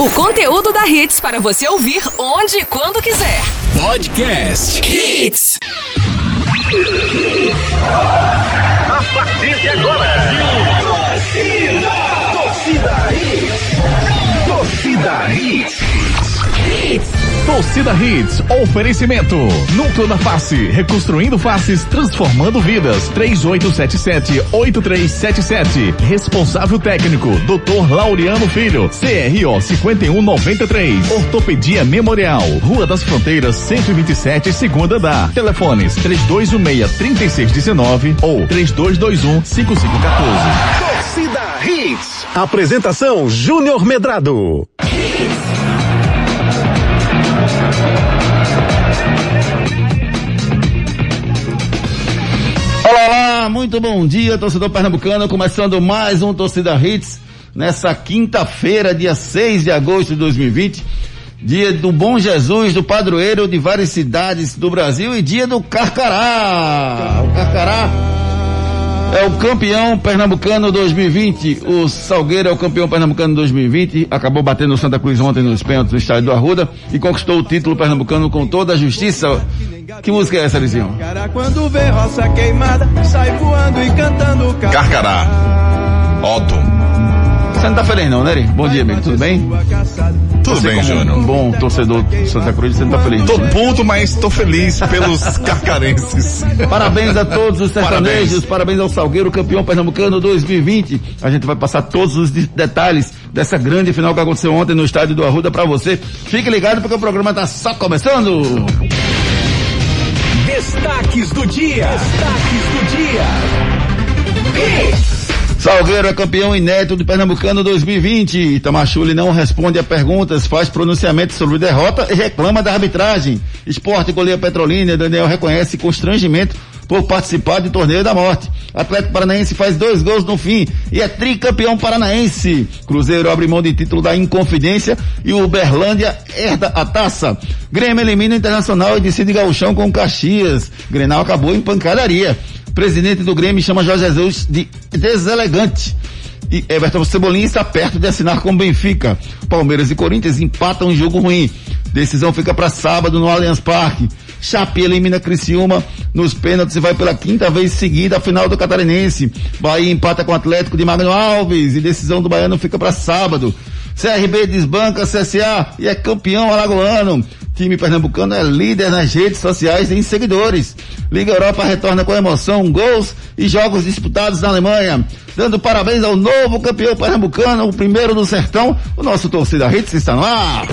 O conteúdo da Hits para você ouvir onde e quando quiser. Podcast Hits. A partir de agora, Hits. Torcida Hits, oferecimento. Núcleo da Face, reconstruindo faces, transformando vidas. 3877-8377. Responsável técnico, Dr. Laureano Filho. CRO 5193. Ortopedia Memorial. Rua das Fronteiras, 127, segunda da. Telefones 3216-3619 ou 3221-5514. Torcida Hits. Apresentação Júnior Medrado. Olá, olá, muito bom dia, torcedor pernambucano, começando mais um Torcida Hits, nessa quinta-feira, dia 6 de agosto de 2020, dia do Bom Jesus, do padroeiro de várias cidades do Brasil e dia do Carcará. O Carcará é o campeão pernambucano 2020. O Salgueiro é o campeão pernambucano 2020. Acabou batendo o Santa Cruz ontem nos pênaltis do estádio do Arruda e conquistou o título pernambucano com toda a justiça. Que música é essa, Lizinho? Quando vê roça queimada, sai voando e cantando Carcará. Otto. Você não tá feliz não, né, Eri? Bom dia, amigo. Tudo bem? Tudo Você bem, Júnior? Um bom torcedor do Santa Cruz, você não tá feliz. Tô né? puto, mas tô feliz pelos carcarenses. Parabéns a todos os sertanejos, Parabéns. parabéns, ao Salgueiro, campeão pernambucano 2020. A gente vai passar todos os de- detalhes dessa grande final que aconteceu ontem no estádio do Arruda pra você. Fique ligado porque o programa tá só começando. Destaques do dia. Destaques do dia. Salgueiro é campeão inédito do Pernambucano 2020. Itamachule não responde a perguntas, faz pronunciamento sobre derrota e reclama da arbitragem. Esporte goleia Petrolina, Daniel reconhece constrangimento por participar do torneio da morte. Atlético Paranaense faz dois gols no fim e é tricampeão paranaense. Cruzeiro abre mão de título da Inconfidência e o Uberlândia herda a taça. Grêmio elimina o Internacional e decide gauchão com Caxias. Grenal acabou em pancadaria. Presidente do Grêmio chama Jorge Jesus de deselegante. E Everton Cebolinha está perto de assinar com Benfica. Palmeiras e Corinthians empatam um jogo ruim. Decisão fica para sábado no Allianz Parque. Chape elimina Criciúma nos pênaltis e vai pela quinta vez seguida à final do Catarinense. Bahia empata com o Atlético de Magno Alves e decisão do Baiano fica para sábado. CRB desbanca CSA e é campeão alagoano. Time pernambucano é líder nas redes sociais em seguidores. Liga Europa retorna com emoção, gols e jogos disputados na Alemanha. Dando parabéns ao novo campeão pernambucano, o primeiro do sertão, o nosso torcida Hits está no ar.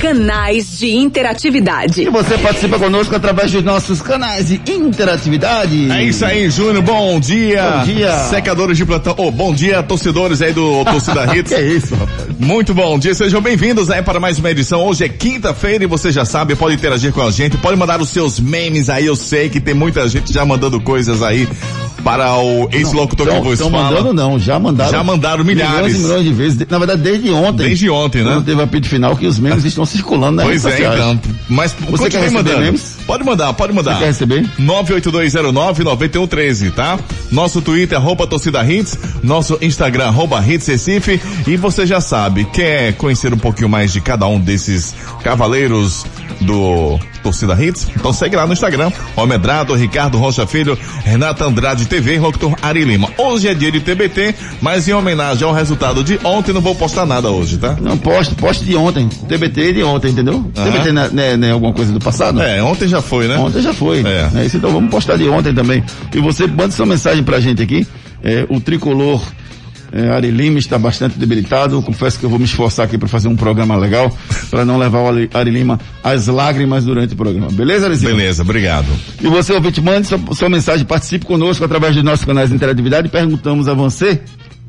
Canais de interatividade. E você participa conosco através dos nossos canais de interatividade. É isso aí, Júnior. Bom dia. Bom dia. Secadores de plantão. Oh, bom dia, torcedores aí do Torcida Hits. que é isso, rapaz? Muito bom dia, sejam bem-vindos aí para mais uma edição. Hoje é quinta-feira e você já sabe, pode interagir com a gente, pode mandar os seus memes aí. Eu sei que tem muita gente já mandando coisas aí para o ex-locutor que vos Estão mandando não, já mandaram. Já mandaram milhares. Milhões e milhões de vezes. Na verdade, desde ontem. Desde ontem, né? Quando teve apito final que os memes estão circulando nas Pois é, sociais. então. Mas quer continue receber mandando. memes? Pode mandar, pode mandar. Você quer receber? 98209-9113, tá? Nosso Twitter, arroba torcida hits, nosso Instagram, arroba hits Recife, e você já sabe, quer conhecer um pouquinho mais de cada um desses cavaleiros do Torcida Hits? Então segue lá no Instagram, Homedrado, Ricardo Rocha Filho, Renata Andrade TV e Locutor Ari Lima. Hoje é dia de TBT, mas em homenagem ao resultado de ontem, não vou postar nada hoje, tá? Não, poste, poste de ontem. TBT de ontem, entendeu? Aham. TBT não é, não é- não é alguma coisa do passado? É, ontem já foi, né? Ontem já foi. É. É. isso, então vamos postar de ontem também. E você manda sua mensagem pra gente aqui. É, o tricolor é, Ari Lima está bastante debilitado. Confesso que eu vou me esforçar aqui para fazer um programa legal, para não levar o Ari- Ari Lima às lágrimas durante o programa. Beleza, Arizinho? Beleza, obrigado. E você, ouvinte, mande sua, sua mensagem, participe conosco através dos nossos canais de interatividade. Perguntamos a você,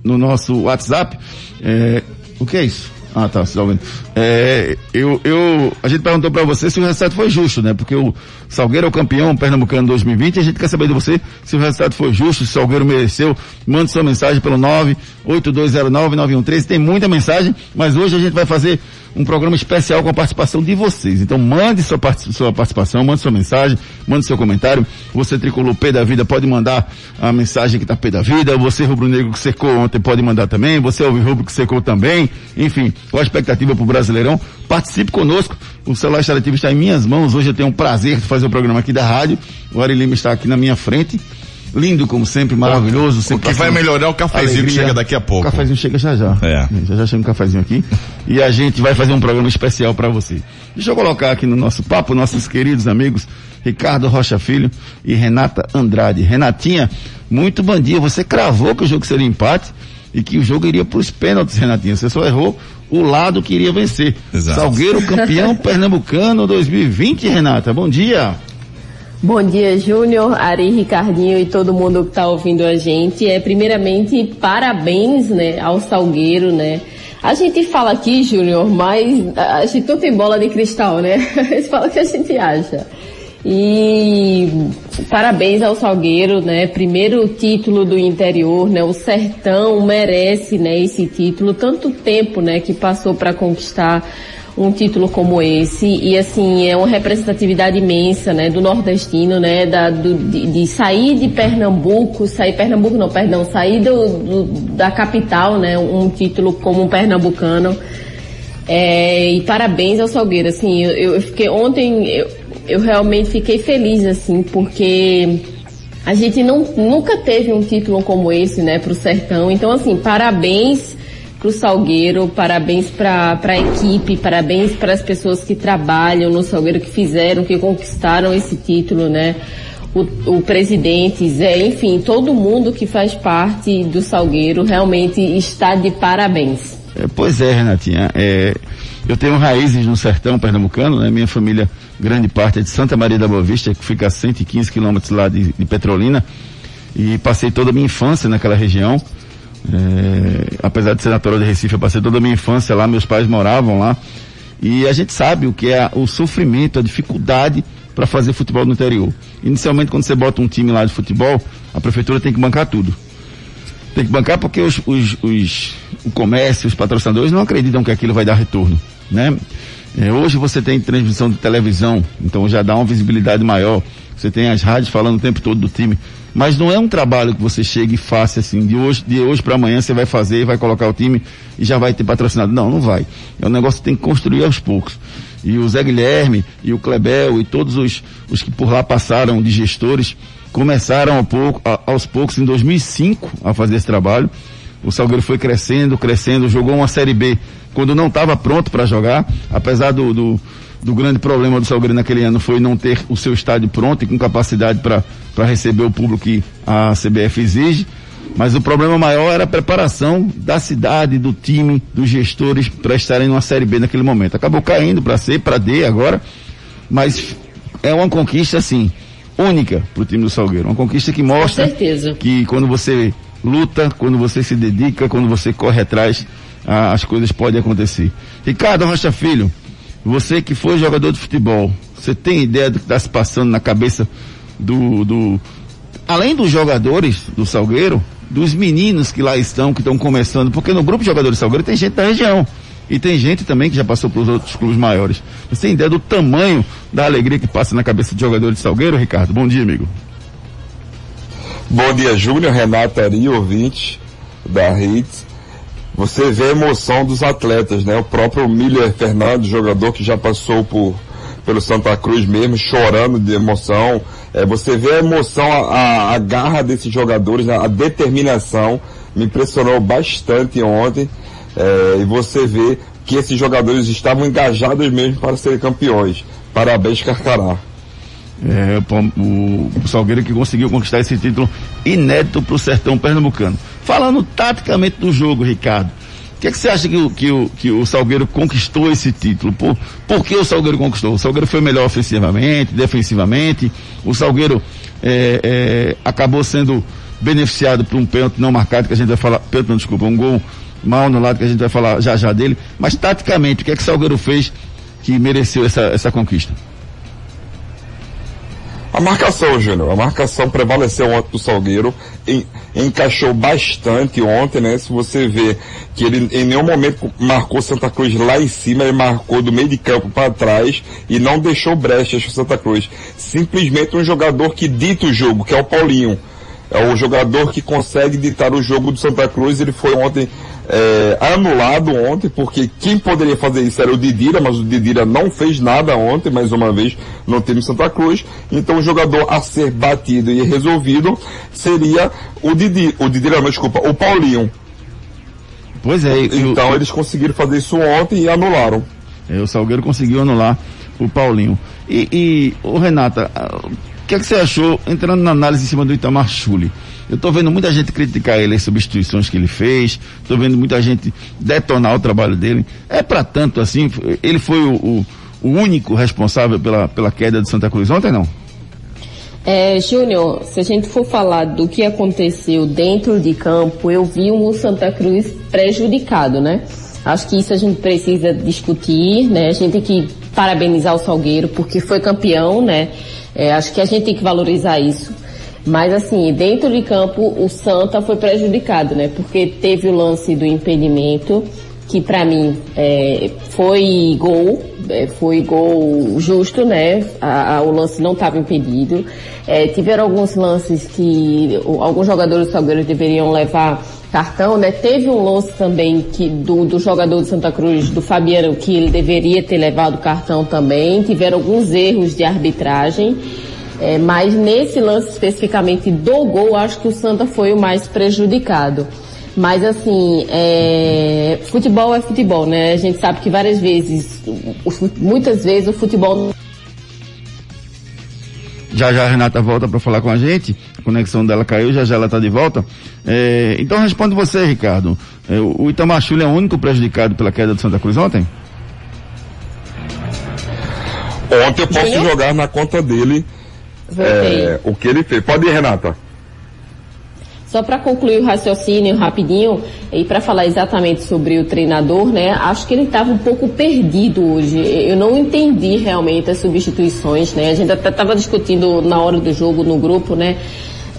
no nosso WhatsApp, é, o que é isso? Ah, tá, você tá ouvindo. É, eu, eu, a gente perguntou para você se o resultado foi justo, né? Porque o Salgueiro é o campeão pernambucano 2020 e a gente quer saber de você se o resultado foi justo, se o Salgueiro mereceu. Mande sua mensagem pelo 982099113. Tem muita mensagem, mas hoje a gente vai fazer um programa especial com a participação de vocês. Então mande sua, part sua participação, mande sua mensagem, mande seu comentário. Você tricolor P da Vida pode mandar a mensagem que tá P da Vida. Você rubro-negro que secou ontem pode mandar também. Você rubro que secou também. Enfim, qual a expectativa pro Brasileirão? Participe conosco. O celular instalativo está em minhas mãos. Hoje eu tenho o prazer de fazer o programa aqui da rádio. O Ari Lima está aqui na minha frente. Lindo como sempre, maravilhoso. O que vai melhorar é o cafezinho que chega daqui a pouco. O cafezinho chega já já. É. Já já chega um cafezinho aqui. e a gente vai fazer um programa especial para você. Deixa eu colocar aqui no nosso papo nossos queridos amigos Ricardo Rocha Filho e Renata Andrade. Renatinha, muito bom dia. Você cravou que o jogo seria empate e que o jogo iria para os pênaltis, Renatinha. Você só errou o lado que iria vencer. Exato. Salgueiro campeão pernambucano 2020, Renata. Bom dia. Bom dia, Júnior, Ari, Ricardinho e todo mundo que está ouvindo a gente. É, primeiramente, parabéns, né, ao Salgueiro, né. A gente fala aqui, Júnior, mas a gente não tem bola de cristal, né? A gente fala o que a gente acha. E parabéns ao Salgueiro, né? Primeiro título do interior, né? O Sertão merece, né, esse título. Tanto tempo, né, que passou para conquistar um título como esse e assim é uma representatividade imensa né do nordestino né da do, de, de, sair de Pernambuco sair Pernambuco não perdão sair do, do da capital né um título como um pernambucano é, e parabéns ao Salgueiro assim eu, eu fiquei ontem eu, eu realmente fiquei feliz assim porque a gente não, nunca teve um título como esse, né, para o Sertão. Então, assim, parabéns para o Salgueiro, parabéns para a equipe, parabéns para as pessoas que trabalham no Salgueiro, que fizeram, que conquistaram esse título, né? O, o presidente, Zé, enfim, todo mundo que faz parte do Salgueiro realmente está de parabéns. É, pois é, Renatinha. É, eu tenho raízes no sertão pernambucano, né? Minha família, grande parte é de Santa Maria da Boa Vista, que fica a 115 quilômetros lá de, de Petrolina. E passei toda a minha infância naquela região. É, apesar de ser natural de Recife, eu passei toda a minha infância lá, meus pais moravam lá. E a gente sabe o que é o sofrimento, a dificuldade para fazer futebol no interior. Inicialmente, quando você bota um time lá de futebol, a prefeitura tem que bancar tudo. Tem que bancar porque os, os, os o comércio, os patrocinadores não acreditam que aquilo vai dar retorno, né? É, hoje você tem transmissão de televisão, então já dá uma visibilidade maior. Você tem as rádios falando o tempo todo do time. Mas não é um trabalho que você chegue e faça assim, de hoje, de hoje para amanhã você vai fazer, vai colocar o time e já vai ter patrocinado. Não, não vai. É um negócio que tem que construir aos poucos. E o Zé Guilherme e o Klebel e todos os, os que por lá passaram de gestores começaram a pouco, a, aos poucos em 2005 a fazer esse trabalho. O Salgueiro foi crescendo, crescendo, jogou uma Série B quando não estava pronto para jogar, apesar do, do, do, grande problema do Salgueiro naquele ano foi não ter o seu estádio pronto e com capacidade para receber o público que a CBF exige. Mas o problema maior era a preparação da cidade, do time, dos gestores para estarem numa Série B naquele momento. Acabou caindo para C, para D agora, mas é uma conquista assim única para o time do Salgueiro, uma conquista que mostra que quando você luta, quando você se dedica, quando você corre atrás, ah, as coisas podem acontecer. Ricardo Rocha Filho, você que foi jogador de futebol, você tem ideia do que está se passando na cabeça do, do, além dos jogadores do Salgueiro, dos meninos que lá estão, que estão começando, porque no grupo de jogadores do Salgueiro tem gente da região. E tem gente também que já passou para os outros clubes maiores. Você tem ideia do tamanho da alegria que passa na cabeça de jogadores de Salgueiro, Ricardo? Bom dia, amigo. Bom dia, Júnior, Renato, Ari, ouvinte da Hits. Você vê a emoção dos atletas, né? O próprio Miller Fernandes, jogador que já passou por, pelo Santa Cruz mesmo, chorando de emoção. É, você vê a emoção, a, a garra desses jogadores, a, a determinação. Me impressionou bastante ontem. É, e você vê que esses jogadores estavam engajados mesmo para serem campeões. Parabéns, Carcará. É, o, o Salgueiro que conseguiu conquistar esse título inédito para o sertão pernambucano. Falando taticamente do jogo, Ricardo, o que, é que você acha que o, que, o, que o Salgueiro conquistou esse título? Por, por que o Salgueiro conquistou? O Salgueiro foi melhor ofensivamente, defensivamente. O Salgueiro é, é, acabou sendo beneficiado por um pênalti não marcado, que a gente vai falar, pênalti não, desculpa, um gol mal no lado que a gente vai falar já já dele. Mas taticamente, o que é que o Salgueiro fez que mereceu essa, essa conquista? A marcação, Júnior, a marcação prevaleceu ontem do Salgueiro, em, encaixou bastante ontem, né? Se você vê que ele em nenhum momento marcou Santa Cruz lá em cima, ele marcou do meio de campo para trás e não deixou brechas para Santa Cruz. Simplesmente um jogador que dita o jogo, que é o Paulinho. É o jogador que consegue ditar o jogo do Santa Cruz, ele foi ontem é, anulado ontem, porque quem poderia fazer isso era o Didira, mas o Didira não fez nada ontem, mais uma vez, no time Santa Cruz. Então o jogador a ser batido e resolvido seria o Didi, o Didira, não, desculpa, o Paulinho. Pois é. Então eles conseguiram fazer isso ontem e anularam. É, o Salgueiro conseguiu anular o Paulinho. E, e o Renata, o que, é que você achou, entrando na análise em cima do Itamar Chuli? Eu estou vendo muita gente criticar ele as substituições que ele fez, estou vendo muita gente detonar o trabalho dele. É para tanto assim? Ele foi o, o, o, único responsável pela, pela queda de Santa Cruz ontem, não? É, Júnior, se a gente for falar do que aconteceu dentro de campo, eu vi o Santa Cruz prejudicado, né? Acho que isso a gente precisa discutir, né? A gente tem que parabenizar o Salgueiro porque foi campeão, né? É, acho que a gente tem que valorizar isso. Mas assim, dentro de campo o Santa foi prejudicado, né? Porque teve o lance do impedimento, que para mim é, foi gol, é, foi gol justo, né? A, a, o lance não estava impedido. É, tiveram alguns lances que o, alguns jogadores do Salgueiro deveriam levar cartão, né? Teve um lance também que do, do jogador de Santa Cruz, do Fabiano, que ele deveria ter levado cartão também. Tiveram alguns erros de arbitragem. É, mas nesse lance especificamente do gol, acho que o Santa foi o mais prejudicado. Mas assim, é, futebol é futebol, né? A gente sabe que várias vezes, muitas vezes o futebol. Já já a Renata volta para falar com a gente, a conexão dela caiu, já já ela está de volta. É, então responde você, Ricardo. É, o Itamar é o único prejudicado pela queda do Santa Cruz ontem? Ontem eu posso jogar na conta dele é, o que ele fez. Pode ir, Renata. Só para concluir o raciocínio rapidinho e para falar exatamente sobre o treinador, né? Acho que ele estava um pouco perdido hoje. Eu não entendi realmente as substituições, né? A gente até estava discutindo na hora do jogo no grupo, né?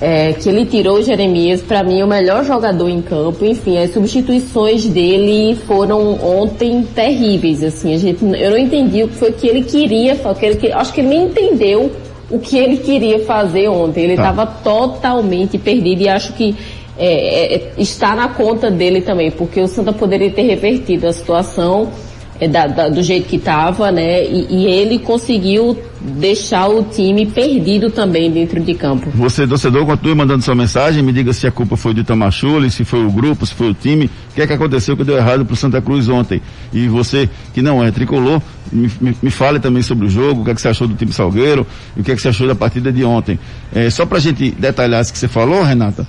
É, que ele tirou o Jeremias, para mim, o melhor jogador em campo. Enfim, as substituições dele foram ontem terríveis. Assim, a gente, eu não entendi o que foi que ele queria, que ele, acho que ele nem entendeu o que ele queria fazer ontem. Ele estava tá. totalmente perdido e acho que é, é, está na conta dele também, porque o Santa poderia ter revertido a situação é, da, da, do jeito que estava, né? E, e, ele conseguiu deixar o time perdido também dentro de campo. Você, torcedor, continue mandando sua mensagem, me diga se a culpa foi do Itamachule, se foi o grupo, se foi o time, o que é que aconteceu que deu errado pro Santa Cruz ontem. E você, que não é tricolor, me, me, me fale também sobre o jogo, o que é que você achou do time Salgueiro, e o que é que você achou da partida de ontem. É, só pra gente detalhar isso que você falou, Renata,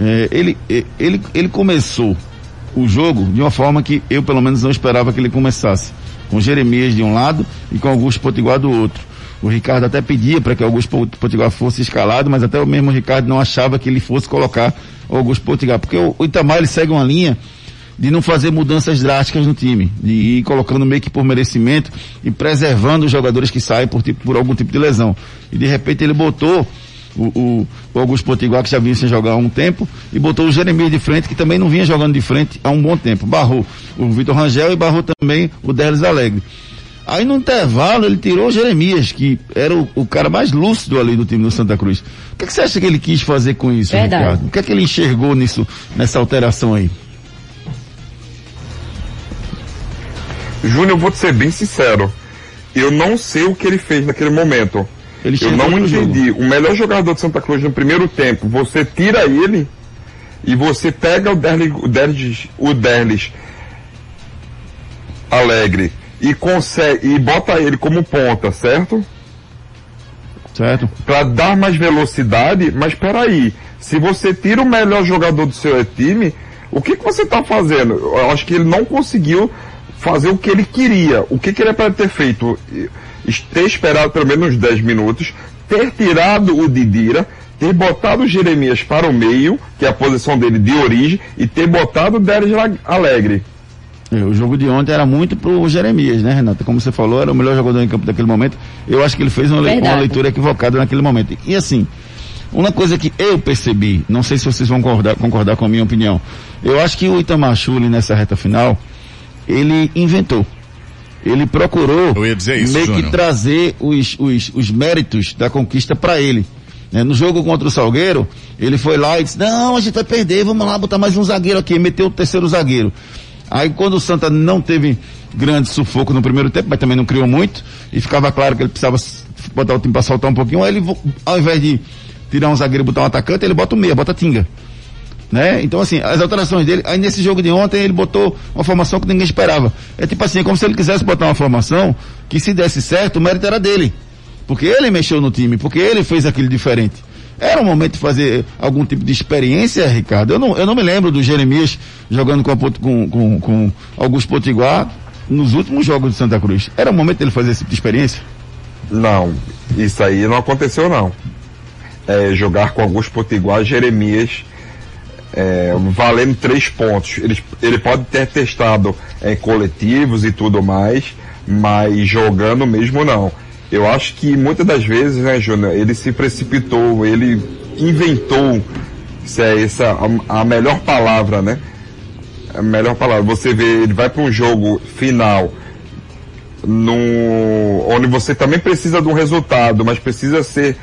é, ele, ele, ele começou o jogo de uma forma que eu pelo menos não esperava que ele começasse. Com Jeremias de um lado e com Augusto Potiguar do outro. O Ricardo até pedia para que Augusto Potiguar fosse escalado, mas até o mesmo Ricardo não achava que ele fosse colocar Augusto Potiguar, porque o, Itamar ele segue uma linha de não fazer mudanças drásticas no time, de ir colocando meio que por merecimento e preservando os jogadores que saem por, tipo, por algum tipo de lesão. E de repente ele botou o, o, Augusto Potiguar, que já vinha sem jogar há um tempo, e botou o Jeremias de frente, que também não vinha jogando de frente há um bom tempo. Barrou o Vitor Rangel e barrou também o Delis Alegre. Aí no intervalo ele tirou o Jeremias, que era o, o, cara mais lúcido ali do time do Santa Cruz. O que, é que, você acha que ele quis fazer com isso, Verdade. Ricardo? O que é que ele enxergou nisso, nessa alteração aí? Júnior, eu vou te ser bem sincero. Eu não sei o que ele fez naquele momento. Ele eu não entendi. O melhor jogador de Santa Cruz no primeiro tempo, você tira ele e você pega o Derlis, o Derlis, o Derlis Alegre e consegue e bota ele como ponta, certo? Certo. Para dar mais velocidade, mas peraí, se você tira o melhor jogador do seu time, o que, que você está fazendo? Eu acho que ele não conseguiu fazer o que ele queria. O que, que ele é para ter feito? Ter esperado pelo menos 10 minutos, ter tirado o Didira, ter botado o Jeremias para o meio, que é a posição dele de origem, e ter botado o Deres Alegre. É, o jogo de ontem era muito pro Jeremias, né, Renata? Como você falou, era o melhor jogador em campo daquele momento. Eu acho que ele fez uma, le uma leitura equivocada naquele momento. E assim, uma coisa que eu percebi, não sei se vocês vão concordar, concordar com a minha opinião, eu acho que o Itamar Chuli nessa reta final, ele inventou. Ele procurou isso, meio Júnior. que trazer os, os, os méritos da conquista para ele. Né? No jogo contra o Salgueiro, ele foi lá e disse, não, a gente vai perder, vamos lá botar mais um zagueiro aqui, meteu o terceiro zagueiro. Aí quando o Santa não teve grande sufoco no primeiro tempo, mas também não criou muito, e ficava claro que ele precisava botar o time para soltar um pouquinho, aí ele, ao invés de tirar um zagueiro e botar um atacante, ele bota o meia, bota a tinga. Né? Então assim, as alterações dele, aí nesse jogo de ontem ele botou uma formação que ninguém esperava. É tipo assim, é como se ele quisesse botar uma formação que se desse certo, o mérito era dele. Porque ele mexeu no time, porque ele fez aquilo diferente. Era o momento de fazer algum tipo de experiência, Ricardo. Eu não, eu não me lembro do Jeremias jogando com, a, com, com, com Augusto Potiguar nos últimos jogos de Santa Cruz. Era o momento dele fazer esse tipo de experiência? Não, isso aí não aconteceu não. É, jogar com Augusto Potiguar, Jeremias, é, valendo três pontos. Ele, ele pode ter testado em coletivos e tudo mais, mas jogando mesmo não. Eu acho que muitas das vezes, né, Júnior, ele se precipitou, ele inventou, se é essa a, a melhor palavra, né? A melhor palavra. Você vê, ele vai para um jogo final, no, onde você também precisa de um resultado, mas precisa ser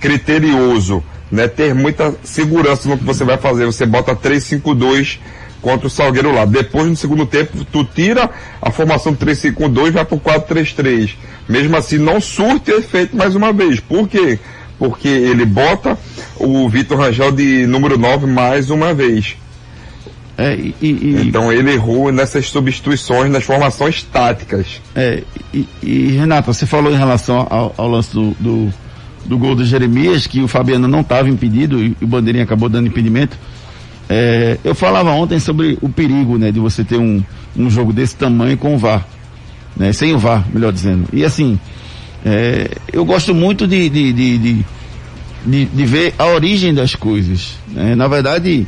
criterioso, né? Ter muita segurança no que você vai fazer. Você bota 3-5-2 contra o Salgueiro lá. Depois, no segundo tempo, tu tira a formação 3-5-2 e vai pro 4-3-3. Mesmo assim, não surte efeito mais uma vez. Por quê? Porque ele bota o Vitor Rangel de número 9 mais uma vez. É, e, e, então ele errou nessas substituições, nas formações táticas. É, e, e Renato, você falou em relação ao, ao lance do, do, do, gol do Jeremias, que o Fabiano não estava impedido e o Bandeirinha acabou dando impedimento. É, eu falava ontem sobre o perigo, né, de você ter um, um jogo desse tamanho com o VAR, né, sem o VAR, melhor dizendo. E assim, é, eu gosto muito de de, de, de, de, ver a origem das coisas. Né? Na verdade,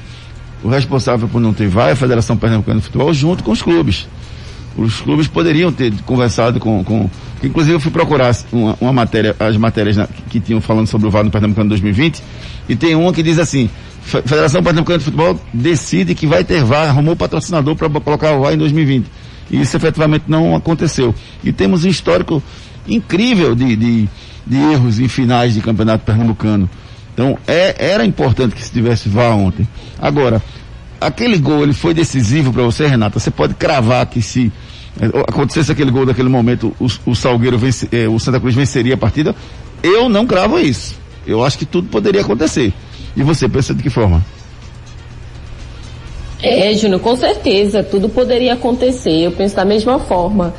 o responsável por não ter VAR é a Federação Pernambucana de Futebol junto com os clubes. Os clubes poderiam ter conversado com, com inclusive eu fui procurar uma, uma matéria, as matérias na, que tinham falando sobre o VAR no Pernambucano 2020, e tem uma que diz assim, Federação Pernambucana de Futebol decide que vai ter VAR, arrumou patrocinador para colocar o VAR em 2020. E isso efetivamente não aconteceu. E temos um histórico incrível de, de, de erros em finais de campeonato pernambucano. Então, é, era importante que se tivesse VAR ontem. Agora, aquele gol, ele foi decisivo para você, Renata? Você pode cravar que se é, acontecesse aquele gol daquele momento, o, o Salgueiro vence, é, o Santa Cruz venceria a partida? Eu não cravo isso. Eu acho que tudo poderia acontecer. E você pensa de que forma? É, Júnior, com certeza, tudo poderia acontecer. Eu penso da mesma forma.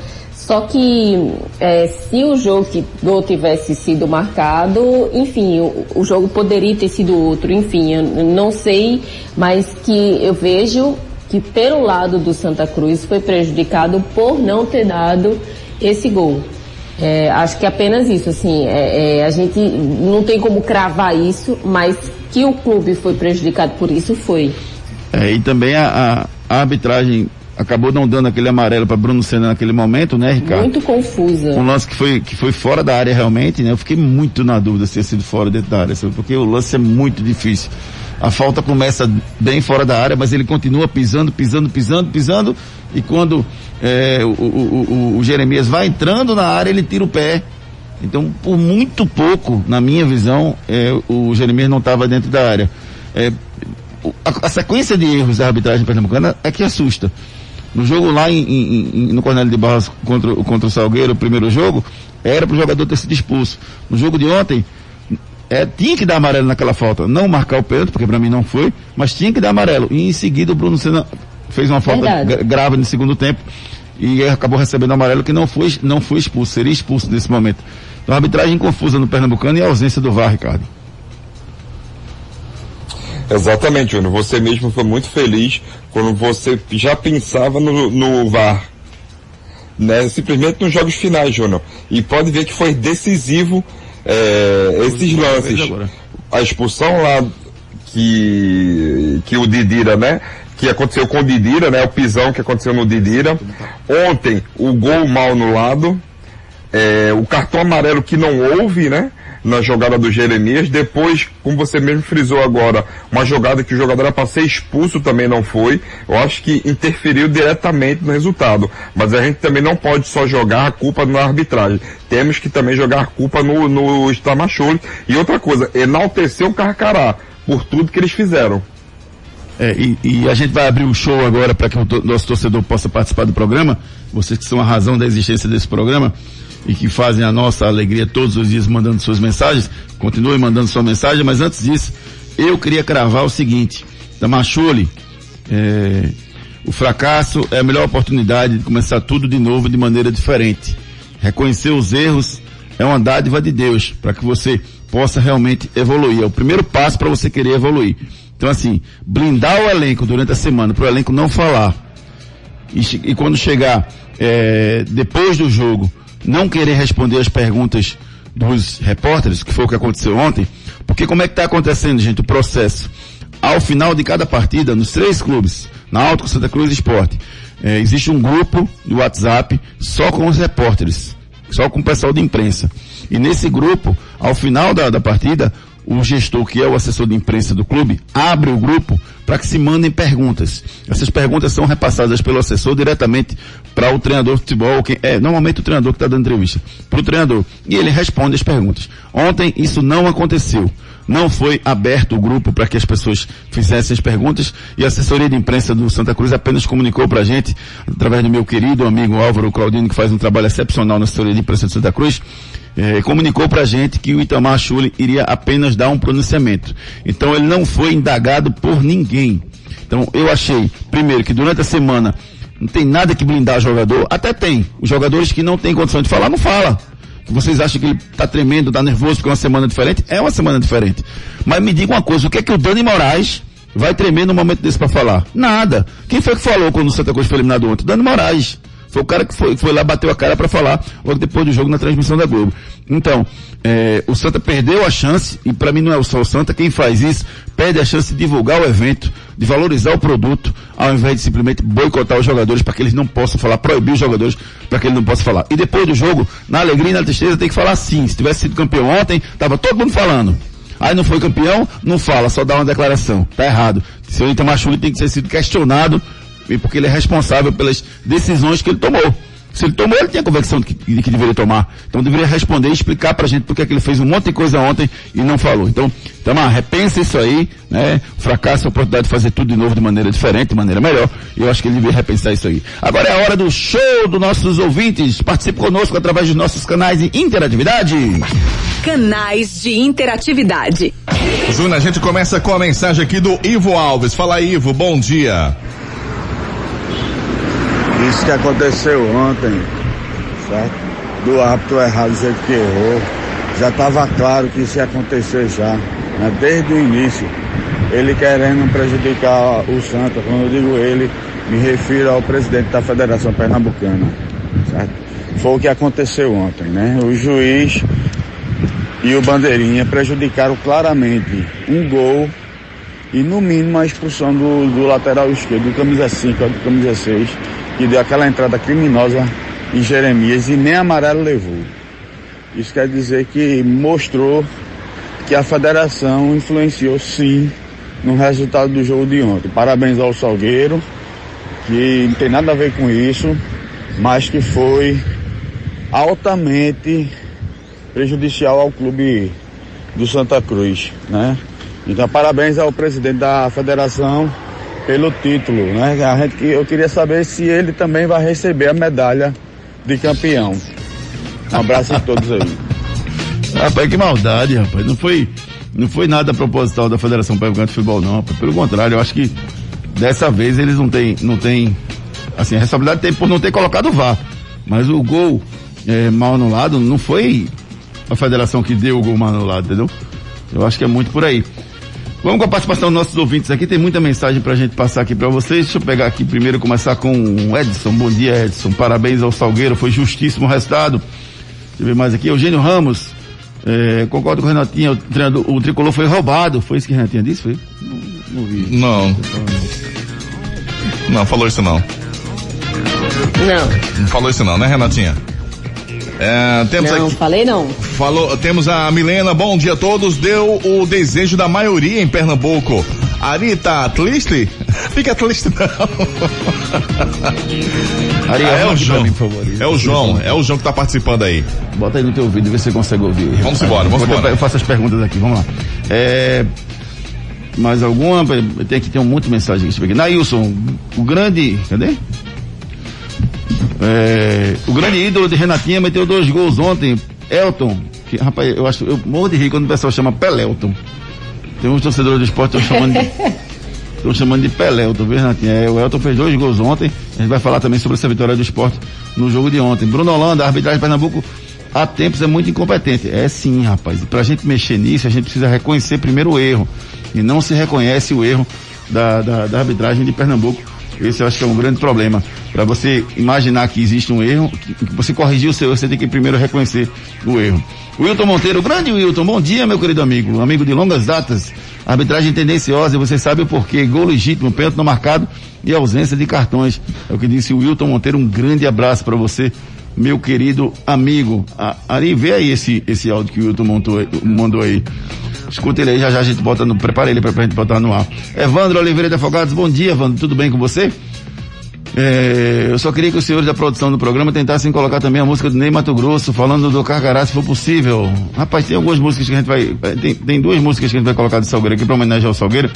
Só que é, se o jogo tivesse sido marcado, enfim, o, o, jogo poderia ter sido outro, enfim, eu não sei, mas que eu vejo que pelo lado do Santa Cruz foi prejudicado por não ter dado esse gol. É, acho que apenas isso, assim, é, é, a gente não tem como cravar isso, mas que o clube foi prejudicado por isso foi. É, e também a, a arbitragem acabou não dando aquele amarelo para Bruno Senna naquele momento, né, Ricardo? Muito confusa. Um lance que foi, que foi fora da área realmente, né? Eu fiquei muito na dúvida se tinha sido fora dentro da área, sabe? porque o lance é muito difícil. A falta começa bem fora da área, mas ele continua pisando, pisando, pisando, pisando, e quando é, o, o, o, o Jeremias vai entrando na área, ele tira o pé. Então, por muito pouco, na minha visão, é, o Jeremias não estava dentro da área. É, a, a, sequência de erros da arbitragem pernambucana é que assusta. No jogo lá em, em, em, no Cornélio de Barros contra, contra o Salgueiro, o primeiro jogo, era para o jogador ter sido expulso. No jogo de ontem, é, tinha que dar amarelo naquela falta. Não marcar o pênalti, porque para mim não foi, mas tinha que dar amarelo. E em seguida o Bruno Senna fez uma falta grave no segundo tempo e acabou recebendo amarelo que não foi, não foi expulso, seria expulso nesse momento. Então, arbitragem confusa no Pernambucano e a ausência do VAR, Ricardo. Exatamente, Júnior. Você mesmo foi muito feliz quando você já pensava no, no VAR. Né? Simplesmente nos jogos finais, Júnior. E pode ver que foi decisivo é, esses lances. A expulsão lá que, que o Didira, né? que aconteceu com o Didira, né? O pisão que aconteceu no Didira. Ontem, o gol mal anulado. É, o cartão amarelo que não houve, né? Na jogada do Jeremias. Depois, como você mesmo frisou agora, uma jogada que o jogador era para ser expulso também não foi. Eu acho que interferiu diretamente no resultado. Mas a gente também não pode só jogar a culpa na arbitragem. Temos que também jogar a culpa no, no Stamachule. E outra coisa, enaltecer o Carcará por tudo que eles fizeram. É, e, e, a gente vai abrir um show agora para que o nosso torcedor possa participar do programa. Vocês que são a razão da existência desse programa e que fazem a nossa alegria todos os dias mandando suas mensagens, continuem mandando sua mensagem, mas antes disso, eu queria cravar o seguinte, Tamachule, é, o fracasso é a melhor oportunidade de começar tudo de novo de maneira diferente. Reconhecer os erros é uma dádiva de Deus para que você possa realmente evoluir. É o primeiro passo para você querer evoluir. Então assim, blindar o elenco durante a semana para o elenco não falar. E, e quando chegar é, depois do jogo, não querer responder as perguntas dos repórteres, que foi o que aconteceu ontem, porque como é que está acontecendo, gente, o processo? Ao final de cada partida, nos três clubes, na Alto Santa Cruz Esporte, é, existe um grupo de WhatsApp só com os repórteres, só com o pessoal de imprensa. E nesse grupo, ao final da, da partida, o gestor, que é o assessor de imprensa do clube, abre o grupo para que se mandem perguntas. Essas perguntas são repassadas pelo assessor diretamente para o treinador de futebol, que é normalmente o treinador que está dando entrevista, para o treinador. E ele responde as perguntas. Ontem isso não aconteceu. Não foi aberto o grupo para que as pessoas fizessem as perguntas e a assessoria de imprensa do Santa Cruz apenas comunicou para a gente, através do meu querido amigo Álvaro Claudino, que faz um trabalho excepcional na assessoria de imprensa do Santa Cruz, eh, comunicou para a gente que o Itamar Chuli iria apenas dar um pronunciamento. Então ele não foi indagado por ninguém. Então eu achei, primeiro, que durante a semana não tem nada que blindar o jogador, até tem. Os jogadores que não têm condição de falar, não fala vocês acham que ele está tremendo, está nervoso porque é uma semana diferente? É uma semana diferente. Mas me diga uma coisa, o que é que o Dani Moraes vai tremer no momento desse para falar? Nada. Quem foi que falou quando o Santa Cruz foi eliminado ontem? Dani Moraes. Foi o cara que foi, foi lá, bateu a cara para falar logo depois do jogo na transmissão da Globo. Então, é, o Santa perdeu a chance, e para mim não é só o Santa, quem faz isso, perde a chance de divulgar o evento, de valorizar o produto, ao invés de simplesmente boicotar os jogadores para que eles não possam falar, proibir os jogadores para que eles não possam falar. E depois do jogo, na alegria e na tristeza, tem que falar sim. Se tivesse sido campeão ontem, tava todo mundo falando. Aí não foi campeão, não fala, só dá uma declaração. Tá errado. Senhor Itamar tem que ser sido questionado porque ele é responsável pelas decisões que ele tomou. Se ele tomou, ele tinha a convicção de que, de que deveria tomar. Então deveria responder e explicar pra gente porque é que ele fez um monte de coisa ontem e não falou. Então, Tamar, repensa isso aí, né? Fracasso é a oportunidade de fazer tudo de novo de maneira diferente, de maneira melhor. E eu acho que ele deveria repensar isso aí. Agora é a hora do show dos nossos ouvintes. Participe conosco através dos nossos canais de interatividade. Canais de interatividade. Júnior, a gente começa com a mensagem aqui do Ivo Alves. Fala, Ivo, bom dia. Isso que aconteceu ontem, certo? Do hábito errado, do jeito que errou. Já estava claro que isso ia acontecer já, né? desde o início. Ele querendo prejudicar o Santa, quando eu digo ele, me refiro ao presidente da Federação Pernambucana, certo? Foi o que aconteceu ontem, né? O juiz e o Bandeirinha prejudicaram claramente um gol e no mínimo a expulsão do, do lateral esquerdo, do camisa 5 do camisa 6, que deu aquela entrada criminosa em Jeremias e nem amarelo levou. Isso quer dizer que mostrou que a federação influenciou sim no resultado do jogo de ontem. Parabéns ao Salgueiro, que não tem nada a ver com isso, mas que foi altamente prejudicial ao clube do Santa Cruz, né? Então parabéns ao presidente da federação pelo título, né? A gente, eu queria saber se ele também vai receber a medalha de campeão. Um abraço a todos aí. Rapaz, que maldade, rapaz. Não foi, não foi nada proposital da Federação Pernambucana de Futebol, não. Rapaz. Pelo contrário, eu acho que dessa vez eles não têm, não têm, assim, a responsabilidade tem por não ter colocado o VAR. Mas o gol é, mal anulado não foi a federação que deu o gol mal anulado, entendeu? Eu acho que é muito por aí. Vamos com a participação dos nossos ouvintes aqui. Tem muita mensagem pra gente passar aqui para vocês. Deixa eu pegar aqui primeiro começar com o Edson. Bom dia, Edson. Parabéns ao Salgueiro. Foi justíssimo o resultado. Deixa eu ver mais aqui. Eugênio Ramos. É, concordo com o Renatinho. O, o tricolor foi roubado. Foi isso que o Renatinho disse? Foi? Não, não vi. Não. Não, falou isso não. Não. Não falou isso não, né, Renatinha? É, temos não, aqui, falei não. falou, temos a Milena, bom dia a todos, deu o desejo da maioria em Pernambuco. Ari tá triste? Fica triste não. Ari, Ah, é o João. mim. É o João, é o João que tá participando aí. Bota aí no teu vídeo, vê se você consegue ouvir. Vamos embora, vamos embora. Eu faço as perguntas aqui, vamos lá. É, mais alguma? Tem que ter um monte de mensagem aqui. Nailson, o grande. Cadê? É, o grande ídolo de Renatinha meteu dois gols ontem. Elton, que, rapaz, eu acho, eu morro de rir quando o pessoal chama Pelelton. Tem uns torcedores do esporte que estão chamando de. Estão chamando de Pelelton, viu, Renatinha? É, o Elton fez dois gols ontem. A gente vai falar também sobre essa vitória do esporte no jogo de ontem. Bruno Holanda, a arbitragem de Pernambuco, há tempos é muito incompetente. É sim, rapaz. E pra gente mexer nisso, a gente precisa reconhecer primeiro o erro. E não se reconhece o erro da, da, da arbitragem de Pernambuco. Esse eu acho que é um grande problema. Para você imaginar que existe um erro, que, você corrigir o seu erro, você tem que primeiro reconhecer o erro. Wilton Monteiro, grande Wilton, bom dia, meu querido amigo, amigo de longas datas. Arbitragem tendenciosa, e você sabe o porquê. Gol legítimo, pênalti não marcado e ausência de cartões. É o que disse o Wilton Monteiro. Um grande abraço para você, meu querido amigo. A, Ari, vê aí esse, esse áudio que o Wilton montou, mandou aí. Escuta ele aí, já já a gente bota no. Prepara ele pra, pra gente botar no ar. Evandro Oliveira de Afogados, bom dia, Evandro. Tudo bem com você? É, eu só queria que os senhores da produção do programa tentassem colocar também a música do Ney Mato Grosso, falando do Carcará, se for possível. Rapaz, tem algumas músicas que a gente vai. Tem, tem duas músicas que a gente vai colocar de Salgueiro aqui para homenagear o Salgueiro.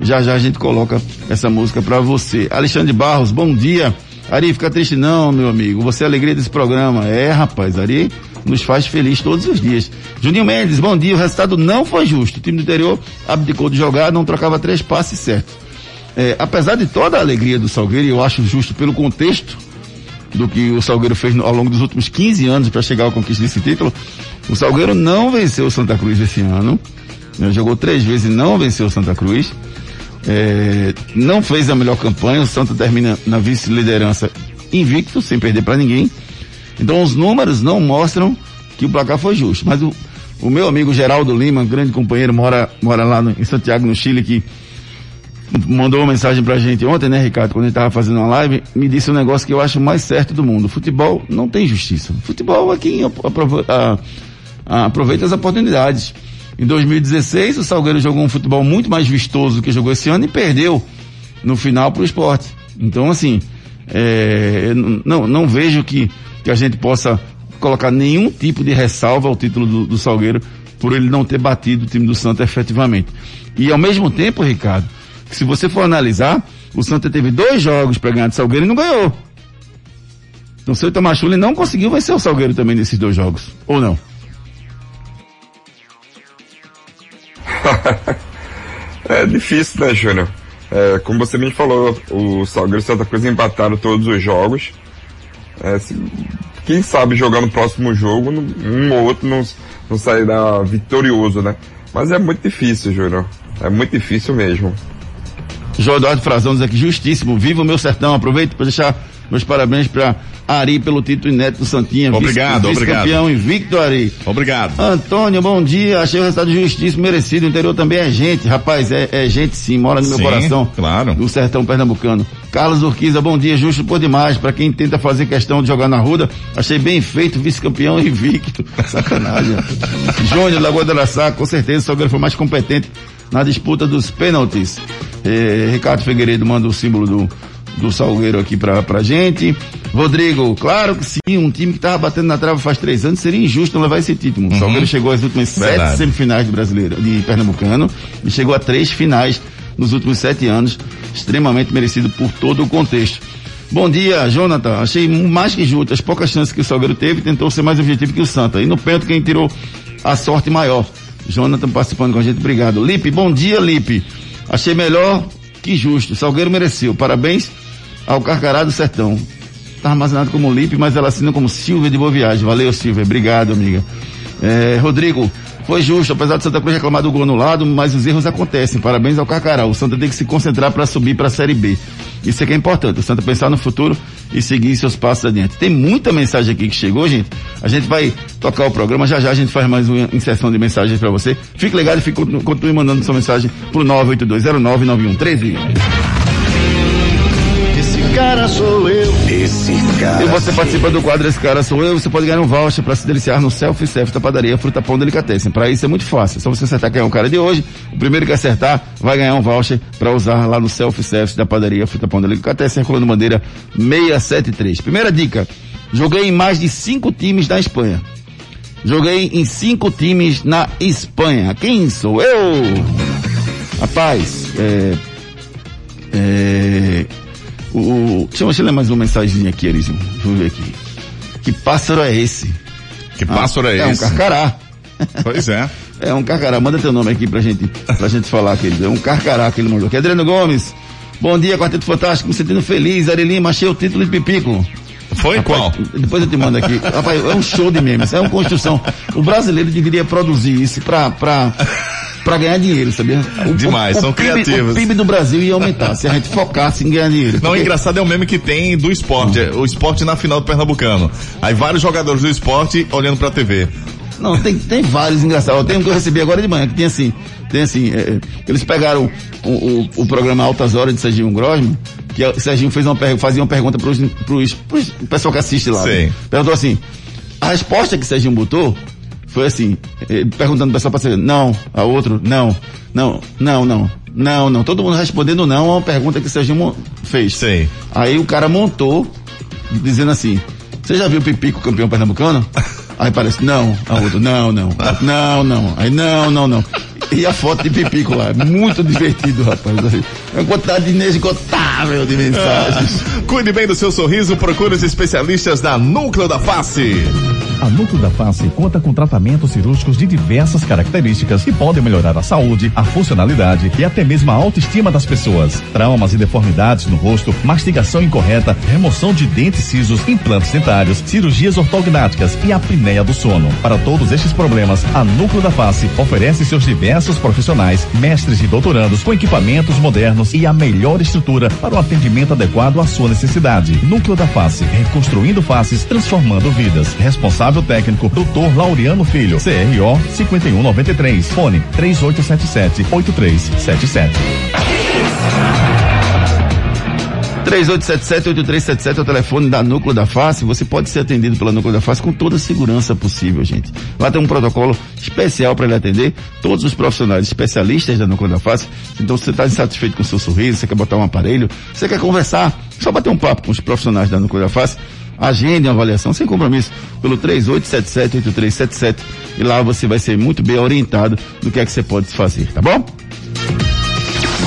Já já a gente coloca essa música para você. Alexandre Barros, bom dia. Ari, fica triste não, meu amigo. Você é a alegria desse programa. É, rapaz, Ari nos faz feliz todos os dias. Juninho Mendes, bom dia. O resultado não foi justo. O time do interior abdicou de jogar, não trocava três passes certos. É, apesar de toda a alegria do Salgueiro, eu acho justo pelo contexto do que o Salgueiro fez ao longo dos últimos 15 anos para chegar ao conquista desse título, o Salgueiro não venceu o Santa Cruz esse ano. Jogou três vezes e não venceu o Santa Cruz. É, não fez a melhor campanha. O Santa termina na vice-liderança invicto, sem perder para ninguém. Então os números não mostram que o placar foi justo. Mas o, o meu amigo Geraldo Lima, grande companheiro, mora, mora lá no- em Santiago, no Chile, que mandou uma mensagem pra gente ontem, né, Ricardo, quando a gente tava fazendo uma live, me disse um negócio que eu acho mais certo do mundo. Futebol não tem justiça. Futebol é quem aproveita as oportunidades. Em 2016, o Salgueiro jogou um futebol muito mais vistoso do que jogou esse ano e perdeu no final pro esporte. Então, assim, é, não, não vejo que, que a gente possa colocar nenhum tipo de ressalva ao título do, do Salgueiro por ele não ter batido o time do Santa efetivamente. E ao mesmo tempo, Ricardo, se você for analisar, o Santa teve dois jogos para ganhar de Salgueiro e não ganhou. Então o seu Itamachule não conseguiu vencer o Salgueiro também nesses dois jogos. Ou não? É difícil, né, Júnior? É, como você me falou, o Salgueiro e Santa Cruz empataram todos os jogos. É, se- quem sabe jogar no próximo jogo, um ou outro não, não sairá vitorioso, né? Mas é muito difícil, Júnior. É muito difícil mesmo. João Eduardo Frazão diz aqui, justíssimo, viva o meu sertão. Aproveito para deixar meus parabéns para Ari pelo título inédito do Santinha. Obrigado, vice, obrigado. campeão invicto, Ari. Obrigado. Antônio, bom dia. Achei o resultado justíssimo, merecido. O interior também é gente, rapaz, é, é gente sim, mora no meu Sim, coração. claro. Do sertão pernambucano. Carlos Urquiza, bom dia, justo por demais. Para quem tenta fazer questão de jogar na ruda, achei bem feito, vice-campeão invicto. Sacanagem. Júnior, Lagoa do Araçá, com certeza o Salgueiro foi mais competente na disputa dos pênaltis. Eh, Ricardo Figueiredo manda o símbolo do, do Salgueiro aqui pra, pra gente. Rodrigo, claro que sim, um time que tava batendo na trave faz três anos, seria injusto não levar esse título. O Salgueiro chegou às últimas sete Verdade. semifinais do brasileiro, de Pernambucano, e chegou a três finais nos últimos sete anos, extremamente merecido por todo o contexto. Bom dia, Jonathan. Achei mais que justo. As poucas chances que o Salgueiro teve, tentou ser mais objetivo que o Santa. E no pênalti, quem tirou a sorte maior. Jonathan participando com a gente. Obrigado. Lipe, bom dia, Lipe. Achei melhor que justo. O Salgueiro mereceu. Parabéns ao Carcará do Sertão. Tá armazenado como Lipe, mas ela assina como Silvia de Boa Viagem. Valeu, Silvia. Obrigado, amiga. É, Rodrigo, foi justo, apesar de Santa Cruz reclamar do gol anulado, mas os erros acontecem. Parabéns ao Carcará. O Santa tem que se concentrar para subir para a Série B. Isso é que é importante. O Santa pensar no futuro e seguir seus passos adiante. Tem muita mensagem aqui que chegou, gente. A gente vai tocar o programa. Já já a gente faz mais uma inserção de mensagens para você. Fique ligado e continue mandando sua mensagem pro 982099113. Cara sou eu. Esse cara. E você participa do quadro Esse Cara Sou Eu, você pode ganhar um voucher para se deliciar no self-service da padaria Fruta Pão Delicatessen. Para isso é muito fácil, é só você acertar quem é o cara de hoje. O primeiro que acertar vai ganhar um voucher para usar lá no self-service da padaria Fruta Pão Delicatessen, Rolando Bandeira 673. Primeira dica, joguei em mais de cinco times da Espanha. Joguei em cinco times na Espanha. Quem sou eu? Rapaz, é... É... O, deixa, eu, deixa eu ler mais uma mensagem aqui, Elisinho. Deixa eu ver aqui. Que pássaro é esse? Que pássaro é, é esse? um carcará. Pois é. É um carcará. Manda teu nome aqui pra gente, pra gente falar, querido. É um carcará que ele mandou aqui. Adriano Gomes. Bom dia, Quarteto Fantástico. Me sentindo feliz. Ari Lima, achei o título de Pipico. Foi qual? Depois eu te mando aqui. Rapaz, é um show de memes, é uma construção. O brasileiro deveria produzir isso pra, pra, pra ganhar dinheiro, sabia? O, Demais, o, são o PIB, criativos. O PIB do Brasil ia aumentar se a gente focasse em ganhar dinheiro. Não, o Porque- engraçado é o meme que tem do esporte, é o esporte na final do Pernambucano. Aí vários jogadores do esporte olhando pra TV. Não, tem, tem vários engraçados. Tem um que eu recebi agora de manhã, que tem assim, tem assim, é, eles pegaram o, o, o programa Altas Horas de Serginho Grosmo, que o Serginho fez uma, fazia uma pergunta pros, pros, pros pessoal que assiste lá. Sim. né? Perguntou assim, a resposta que Serginho botou foi assim, eh, perguntando pessoal pra ser, não, a outro, não, não, não, não, não, não. Todo mundo respondendo não a uma pergunta que Serginho mon- fez. Sei. Aí o cara montou, dizendo assim, você já viu o Pipico campeão pernambucano? Aí parece, não, a outro, não, não, não, não, aí não, não, não. E a foto de Pipico lá, é muito divertido, rapaz. É uma quantidade inesgotável de mensagens. Cuide bem do seu sorriso, procure os especialistas da Núcleo da Face. A Núcleo da Face conta com tratamentos cirúrgicos de diversas características que podem melhorar a saúde, a funcionalidade e até mesmo a autoestima das pessoas. Traumas e deformidades no rosto, mastigação incorreta, remoção de dentes cisos, implantes dentários, cirurgias ortognáticas e apneia do sono. Para todos estes problemas, a Núcleo da Face oferece seus diversos profissionais, mestres e doutorandos com equipamentos modernos e a melhor estrutura para o atendimento adequado à sua necessidade. Núcleo da Face, reconstruindo faces, transformando vidas. Responsável técnico, Dr. Laureano Filho, CRO 5193, fone 3877 8377. 3877-8377 é o telefone da Núcleo da Face. Você pode ser atendido pela Núcleo da Face com toda a segurança possível, gente. Lá tem um protocolo especial para ele atender todos os profissionais especialistas da Núcleo da Face. Então, se você está insatisfeito com o seu sorriso, você quer botar um aparelho, você quer conversar, só bater um papo com os profissionais da Núcleo da Face, agende uma avaliação sem compromisso pelo 3877-8377 e lá você vai ser muito bem orientado do que é que você pode fazer, tá bom?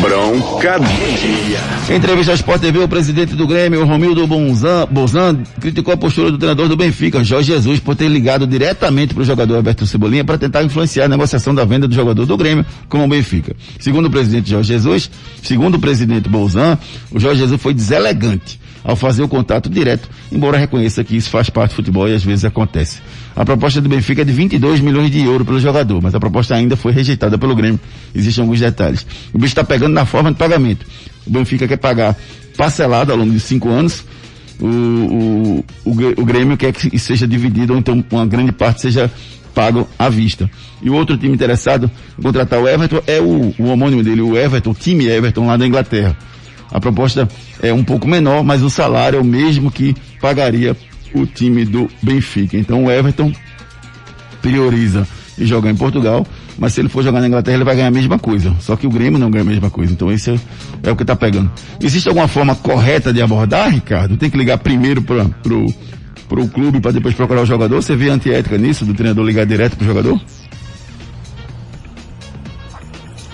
Bronca do dia. Em entrevista ao Sport TV, o presidente do Grêmio, Romildo Bonzan, Bozan, criticou a postura do treinador do Benfica, Jorge Jesus, por ter ligado diretamente para o jogador Alberto Cebolinha para tentar influenciar a negociação da venda do jogador do Grêmio com o Benfica. Segundo o presidente Jorge Jesus, segundo o presidente Bozan, o Jorge Jesus foi deselegante ao fazer o contato direto, embora reconheça que isso faz parte do futebol e às vezes acontece. A proposta do Benfica é de 22 milhões de euros pelo jogador, mas a proposta ainda foi rejeitada pelo Grêmio. Existem alguns detalhes. O bicho está pegando na forma de pagamento. O Benfica quer pagar parcelado ao longo de cinco anos. O, o, o, o Grêmio quer que seja dividido, ou então uma grande parte seja pago à vista. E o outro time interessado em contratar o Everton é o, o homônimo dele, o Everton, o time Everton lá da Inglaterra. A proposta é um pouco menor, mas o salário é o mesmo que pagaria o time do Benfica. Então o Everton prioriza jogar em Portugal, mas se ele for jogar na Inglaterra ele vai ganhar a mesma coisa. Só que o Grêmio não ganha a mesma coisa. Então esse é, é o que está pegando. Existe alguma forma correta de abordar, Ricardo? Tem que ligar primeiro para pro, pro clube para depois procurar o jogador? Você vê antiética nisso, do treinador ligar direto pro jogador?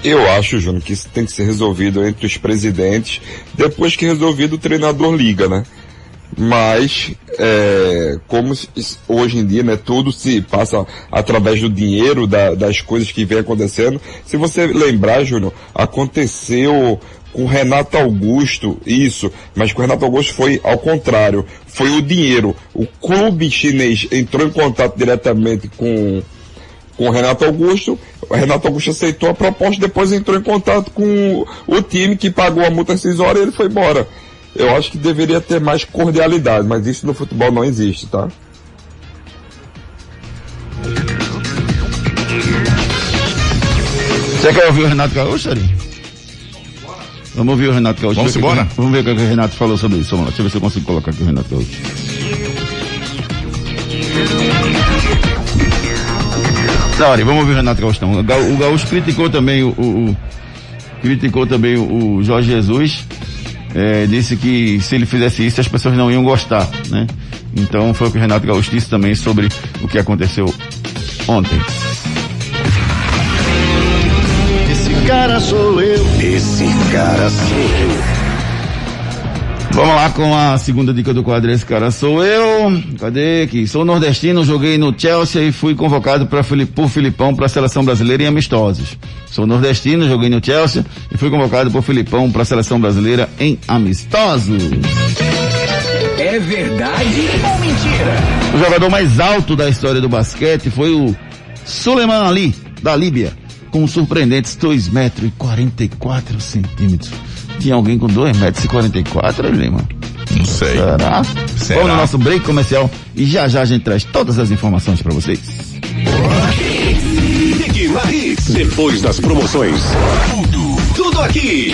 Eu acho, Júnior, que isso tem que ser resolvido entre os presidentes, depois que resolvido o treinador liga, né? Mas, é, como hoje em dia, né, tudo se passa através do dinheiro, da- das coisas que vem acontecendo. Se você lembrar, Júnior, aconteceu com Renato Augusto, isso, mas com Renato Augusto foi ao contrário, foi o dinheiro. O clube chinês entrou em contato diretamente com com Renato Augusto. O Renato Augusto aceitou a proposta, depois entrou em contato com o time que pagou a multa rescisória e ele foi embora. Eu acho que deveria ter mais cordialidade, mas isso no futebol não existe, tá? Você quer ouvir o Renato Gaúcho, Ari? Vamos ouvir o Renato Gaúcho. Vamos embora? Vamos ver o que o Renato falou sobre isso. Vamos lá, deixa eu ver se eu consigo colocar aqui o Renato Gaúcho. Da hora, vamos ouvir o Renato Gaúcho. então. O Ga- O Gaúcho criticou também o, o- o- criticou também o, o Jorge Jesus. é, disse que se ele fizesse isso as pessoas não iam gostar, né? Então foi o que o Renato Gaúcho disse também sobre o que aconteceu ontem. Esse cara sou eu. Esse cara sou eu. Vamos lá com a segunda dica do quadro. Esse cara sou eu. Cadê aqui? Sou nordestino, joguei no Chelsea e fui convocado Fili- por Filipão para a seleção brasileira em amistosos. Sou nordestino, joguei no Chelsea e fui convocado por Filipão para a seleção brasileira em amistosos. É verdade ou mentira? O jogador mais alto da história do basquete foi o Suleiman Ali, da Líbia, com surpreendentes 2 metros e 44 centímetros. Tinha alguém com 2 metros e 44, Lima? Não sei. Será? Será? Vamos no nosso break comercial e já já a gente traz todas as informações para vocês. Na Hits. Depois das promoções. Tudo, tudo aqui.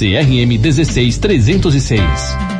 CRM 16306.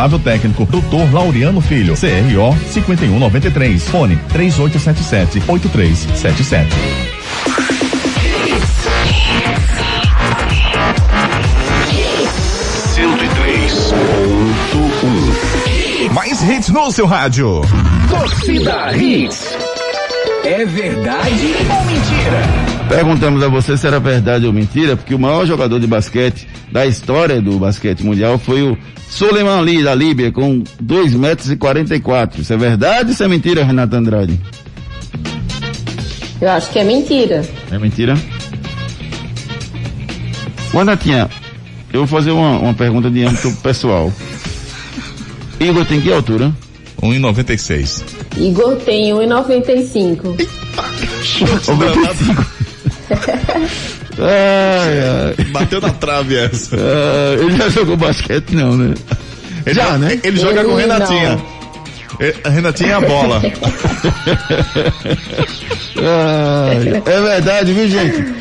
Responsável técnico, Dr. Laureano Filho, CRO 5193, fone 3877 8377. Mais hits no seu rádio. Torcida Hits. É verdade ou mentira? Perguntamos a você se era verdade ou mentira, porque o maior jogador de basquete da história do basquete mundial foi o Suleiman Ali, da Líbia, com 2 metros e 44. Isso é verdade ou isso é mentira, Renato Andrade? Eu acho que é mentira. É mentira? Ô, Renatinha, eu vou fazer uma, uma pergunta de âmbito pessoal. Igor tem que altura? 1,96. Igor tem 1,95. 95. ai, ai. Bateu na trave essa. Ah, ele já jogou basquete não, né? Ele, já, né? Ele joga com Renatinha. Eh, A Renatinha é a bola. Ai, é verdade, viu gente?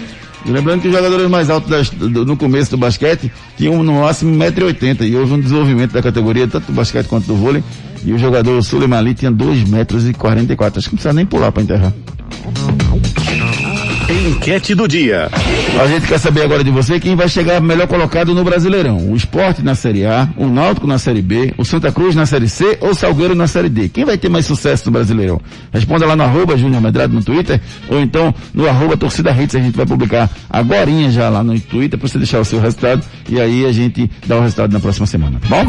Lembrando que os jogadores mais altos das- do- no começo do basquete tinham no máximo 1,80m e houve um desenvolvimento da categoria, tanto do basquete quanto do vôlei, e o jogador Suleiman Ali tinha 2,44 metros e 44. Acho que não precisa nem pular para enterrar. Enquete do dia. A gente quer saber agora de você quem vai chegar melhor colocado no Brasileirão. O Esporte na Série A, o Náutico na Série B, o Santa Cruz na Série C ou o Salgueiro na Série D. Quem vai ter mais sucesso no Brasileirão? Responda lá no arroba Júnior Medrado no Twitter ou então no arroba Torcida Hits. A gente vai publicar agorinha já lá no Twitter para você deixar o seu resultado e aí a gente dá o resultado na próxima semana. tá Bom?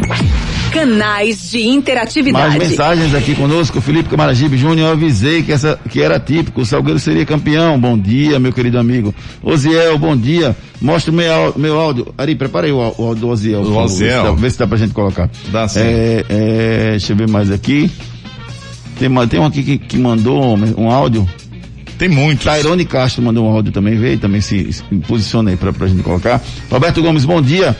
Canais de Mais interatividade. mensagens aqui conosco, Felipe Camaragibe Júnior, eu avisei que, essa, que era típico, o Salgueiro seria campeão. Bom dia, meu querido amigo. Oziel, bom dia. Mostra o meu, meu áudio. Ari, prepara aí o, o áudio do Oziel. favor. Oziel. Vê se dá- pra gente colocar. Dá sim. É, é, deixa eu ver mais aqui. Tem, tem um aqui que, que mandou um, um áudio. Tem muitos. Tairone Castro mandou um áudio também, veio também se, se posiciona aí pra, pra gente colocar. Roberto Gomes, bom dia.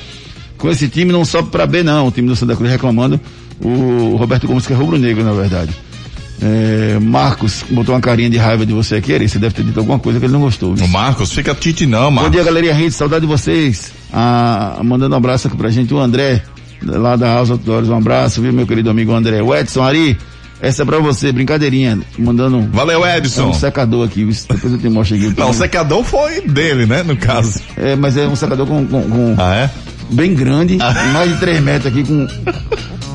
Com esse time não sobe pra B não, o time do Santa Cruz reclamando. O Roberto Gomes que é rubro-negro, na verdade. É, Marcos botou uma carinha de raiva de você aqui. Você deve ter dito alguma coisa que ele não gostou. viu? O Marcos, fica tite não, Bom Marcos. dia, galerinha Rede, saudade de vocês. Ah, mandando um abraço aqui pra gente, o André, lá da House Outdoors, um abraço, viu, meu querido amigo André. O Edson Ari, Essa é pra você, brincadeirinha. Mandando. Valeu, Edson. É um secador aqui, depois eu te mostro aqui. Não, o secador foi dele, né, no caso. É, mas é um secador com. com, com ah, é? Bem grande, ah. mais de 3 metros aqui com.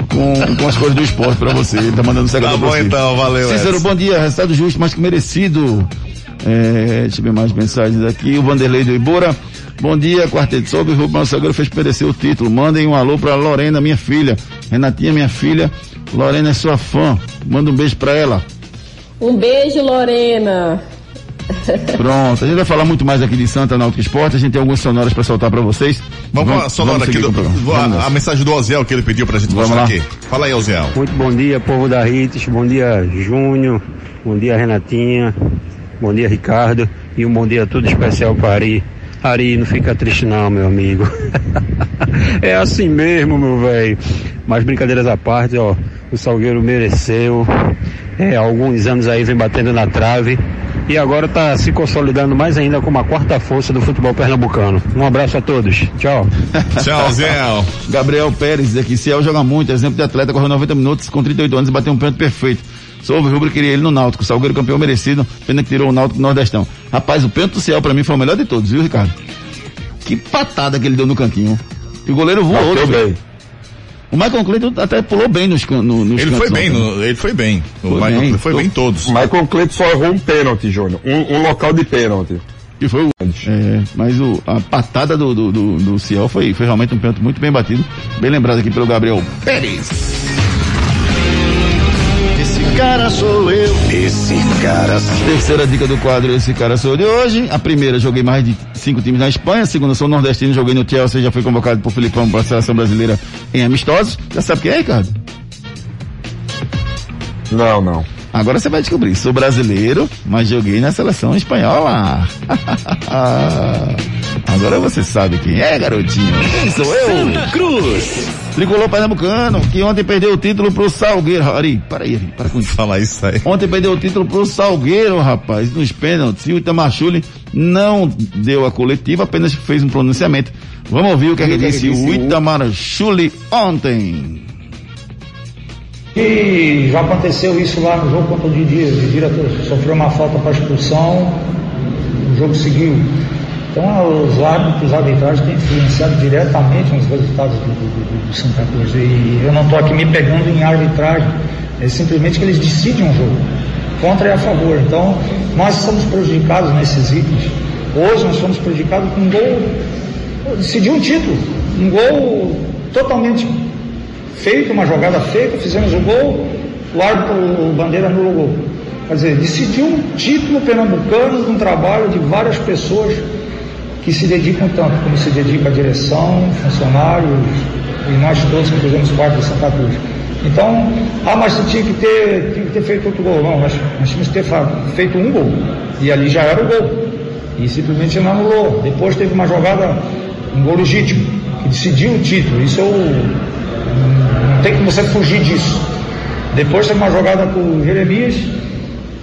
Com, com as cores do esporte pra você. Ele tá mandando um secador tá bom, pra você. então, valeu. Cícero, Edson. bom dia. Resultado justo, mais que merecido. É, deixa eu ver mais mensagens aqui. O Vanderlei do Ibora. Bom dia, quarteto. Soube, o Rubão Salgueiro fez merecer o título. Mandem um alô pra Lorena, minha filha. Renatinha, minha filha. Lorena é sua fã. Manda um beijo pra ela. Um beijo, Lorena. Pronto, a gente vai falar muito mais aqui de Santa Náutica Esporte, a gente tem algumas sonoras para soltar para vocês. Vamos, vamos sonora aqui do, a, a, mensagem do Oziel que ele pediu pra gente vamos mostrar lá. aqui. Fala aí, Oziel. Muito bom dia, povo da Rites, bom dia, Júnior, bom dia, Renatinha, bom dia, Ricardo, e um bom dia todo especial para Ari. Ari, não fica triste não, meu amigo. é assim mesmo, meu velho. Mas brincadeiras à parte, ó, o Salgueiro mereceu. É, alguns anos aí vem batendo na trave e agora está se consolidando mais ainda como a quarta força do futebol pernambucano. Um abraço a todos. Tchau. Tchau, Zé. Gabriel Pérez aqui, Ciel joga muito, exemplo de atleta, correu 90 minutos com 38 anos e bateu um pênalti perfeito. Sou o Rubro queria ele no Náutico, Salgueiro campeão merecido, pena que tirou o Náutico do Nordestão. Rapaz, o pênalti do Ciel para mim foi o melhor de todos, viu, Ricardo? Que patada que ele deu no cantinho. E o goleiro voou. Bateu bem. O Michael Clayton até pulou bem nos, no, nos ele foi bem, no, ele foi bem. O foi Michael bem. foi bem todos. O Michael Clayton só errou um pênalti, Júnior. Um, um, local de pênalti. Que foi o. É, mas o, a patada do, do, do, do Ciel foi, foi realmente um pênalti muito bem batido. Bem lembrado aqui pelo Gabriel Pérez. Esse cara sou eu. Esse cara sou eu. Terceira dica do quadro, esse cara sou eu de hoje. A primeira, joguei mais de cinco times na Espanha. A segunda, sou nordestino, joguei no Chelsea, já fui convocado por Filipão para a seleção brasileira em amistosos. Já sabe quem é, Ricardo? Não, não. Agora você vai descobrir. Sou brasileiro, mas joguei na seleção espanhola. Agora você sabe quem é, garotinho. Quem sou eu? Santa Cruz. Tricolor Pernambucano, que ontem perdeu o título pro Salgueiro. Ari, para aí, Ari, para com isso. Falar isso aí. Ontem perdeu o título pro Salgueiro, rapaz, nos pênaltis. E o Itamachule não deu a coletiva, apenas fez um pronunciamento. Vamos ouvir o que, é que disse o Itamachule ontem. E já aconteceu isso lá no jogo contra o Didi. O Didi sofreu uma falta para expulsão, o jogo seguiu. Então os árbitros, a arbitragem têm influenciado diretamente nos resultados do, do, do Santa Cruz. E eu não estou aqui me pegando em arbitragem, é simplesmente que eles decidem um jogo, contra e a favor. Então nós somos prejudicados nesses itens. Hoje nós somos prejudicados com um gol, decidiu um título, um gol totalmente feito, uma jogada feita, fizemos o gol, o árbitro, o Bandeira anulou o gol. Quer dizer, decidiu um título pernambucano de um trabalho de várias pessoas que se dedicam tanto, como se dedica a direção, funcionários e nós todos que fazemos parte da Santa Cruz. Então, ah, mas tinha que ter, tinha que ter feito outro gol. Não, nós, nós tínhamos que ter feito um gol. E ali já era o gol. E simplesmente não anulou. Depois teve uma jogada, um gol legítimo, que decidiu o título. Isso eu, não tem como você fugir disso. Depois teve uma jogada com o Jeremias,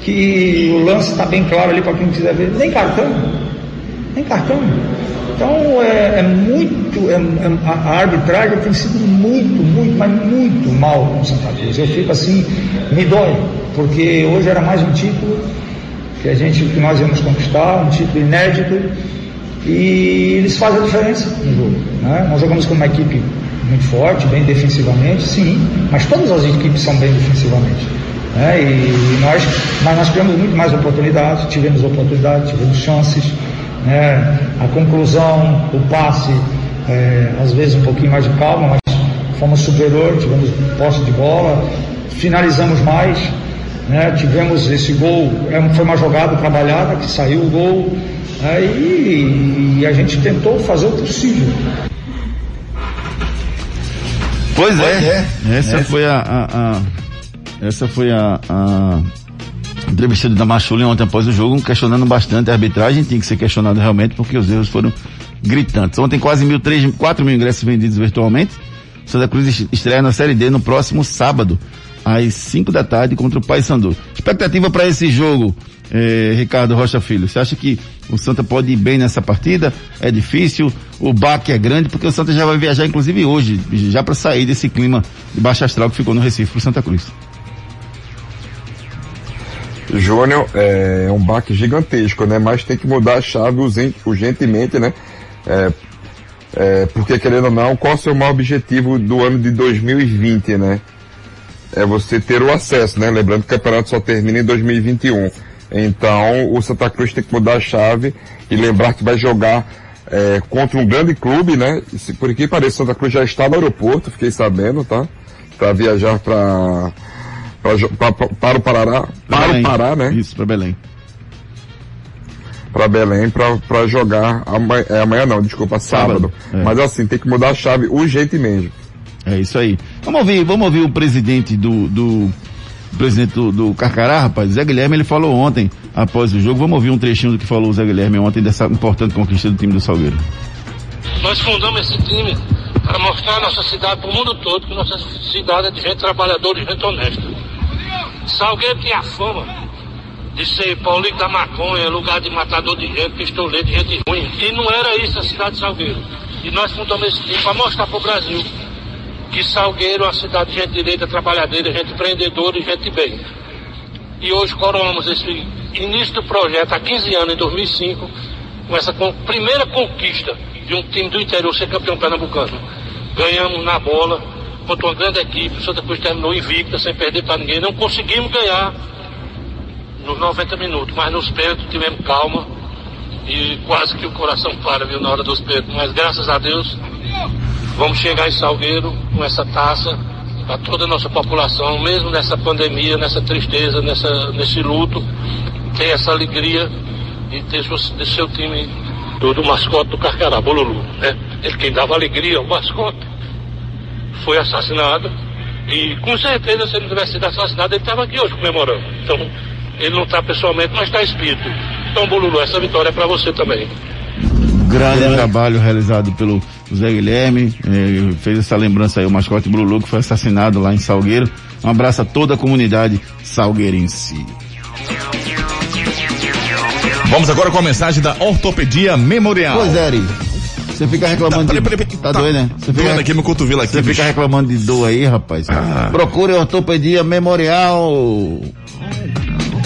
que o lance está bem claro ali para quem quiser ver. Nem cartão nem cartão. Então é, é muito, é, é, a arbitragem tem sido muito, muito, mas muito mal com Santa Cruz. Eu fico assim, me dói, porque hoje era mais um título que a gente, que nós íamos conquistar, um título inédito, e eles fazem a diferença no jogo. Né? Nós jogamos com uma equipe muito forte, bem defensivamente, sim, mas todas as equipes são bem defensivamente. Né? E nós, mas nós tivemos muito mais oportunidades, tivemos oportunidades, tivemos chances né? a conclusão, o passe, é, às vezes um pouquinho mais de calma, mas fomos superior, tivemos posse de bola, finalizamos mais, né? tivemos esse gol, é, foi uma jogada trabalhada que saiu o gol, né? e, e a gente tentou fazer o possível. Pois é, essa foi a, a, a, essa foi a, a entrevista da Machulin ontem após o jogo, questionando bastante a arbitragem, tinha que ser questionado realmente porque os erros foram gritantes. Ontem quase mil, três, quatro mil ingressos vendidos virtualmente. Santa Cruz estreia na Série D no próximo sábado, às 5 da tarde, contra o Paysandu. Expectativa para esse jogo, eh, Ricardo Rocha Filho. Você acha que o Santa pode ir bem nessa partida? É difícil? O baque é grande? Porque o Santa já vai viajar, inclusive hoje, já para sair desse clima de baixa astral que ficou no Recife para Santa Cruz. Júnior, é um baque gigantesco, né? Mas tem que mudar a chave urgentemente, né? É, é, porque querendo ou não, qual o seu maior objetivo do ano de 2020, né? É você ter o acesso, né? Lembrando que o campeonato só termina em 2021. Então, o Santa Cruz tem que mudar a chave e lembrar que vai jogar é, contra um grande clube, né? Por que pareça, Santa Cruz já está no aeroporto, fiquei sabendo, tá? Para viajar para para o Parará, para Belém. o Pará, né? Isso, para Belém. Para Belém para jogar amanhã, é, amanhã não, desculpa, sábado. sábado. É. Mas assim, tem que mudar a chave urgentemente. É isso aí. Vamos ouvir, vamos ouvir o presidente do, do o presidente do, do Carcará, rapaz, Zé Guilherme, ele falou ontem, após o jogo, vamos ouvir um trechinho do que falou o Zé Guilherme ontem dessa importante conquista do time do Salgueiro. Nós fundamos esse time para mostrar a nossa cidade para o mundo todo que nossa cidade é de gente trabalhadora e gente honesta. Salgueiro tinha fama de ser Paulinho da Maconha, lugar de matador de gente, pistoleiro de gente ruim. E não era isso a cidade de Salgueiro. E nós fundamos esse time para mostrar para o Brasil que Salgueiro é uma cidade de gente direita, trabalhadeira, gente empreendedora e gente bem. E hoje coroamos esse início do projeto há 15 anos, em 2005, com essa primeira conquista de um time do interior ser campeão pernambucano. Ganhamos na bola contra uma grande equipe, Santa Cruz terminou invicta, sem perder para ninguém. Não conseguimos ganhar nos 90 minutos, mas nos pênaltis tivemos calma e quase que o coração para, viu, na hora dos pênaltis. Mas graças a Deus Vamos chegar em Salgueiro com essa taça para toda a nossa população, mesmo nessa pandemia, nessa tristeza, nessa, nesse luto, ter essa alegria de ter seu, seu time do, do mascote do Carcará, Bolulu, né? Ele quem dava alegria, o mascote, foi assassinado e com certeza se ele tivesse sido assassinado, ele estava aqui hoje comemorando. Então, ele não está pessoalmente, mas está espírito. Então, Bolulu, essa vitória é para você também. Grande é. trabalho realizado pelo Zé Guilherme, eh, fez essa lembrança aí, o mascote Brulu, que foi assassinado lá em Salgueiro. Um abraço a toda a comunidade salgueirense. Vamos agora com a mensagem da Ortopedia Memorial. Pois é, Eri. Você fica reclamando tá, de... Peraí, peraí, tá, tá doido, né? Você fica... aqui meu cotovelo aqui, Você bicho. fica reclamando de dor aí, rapaz. Ah. Procure Ortopedia Memorial.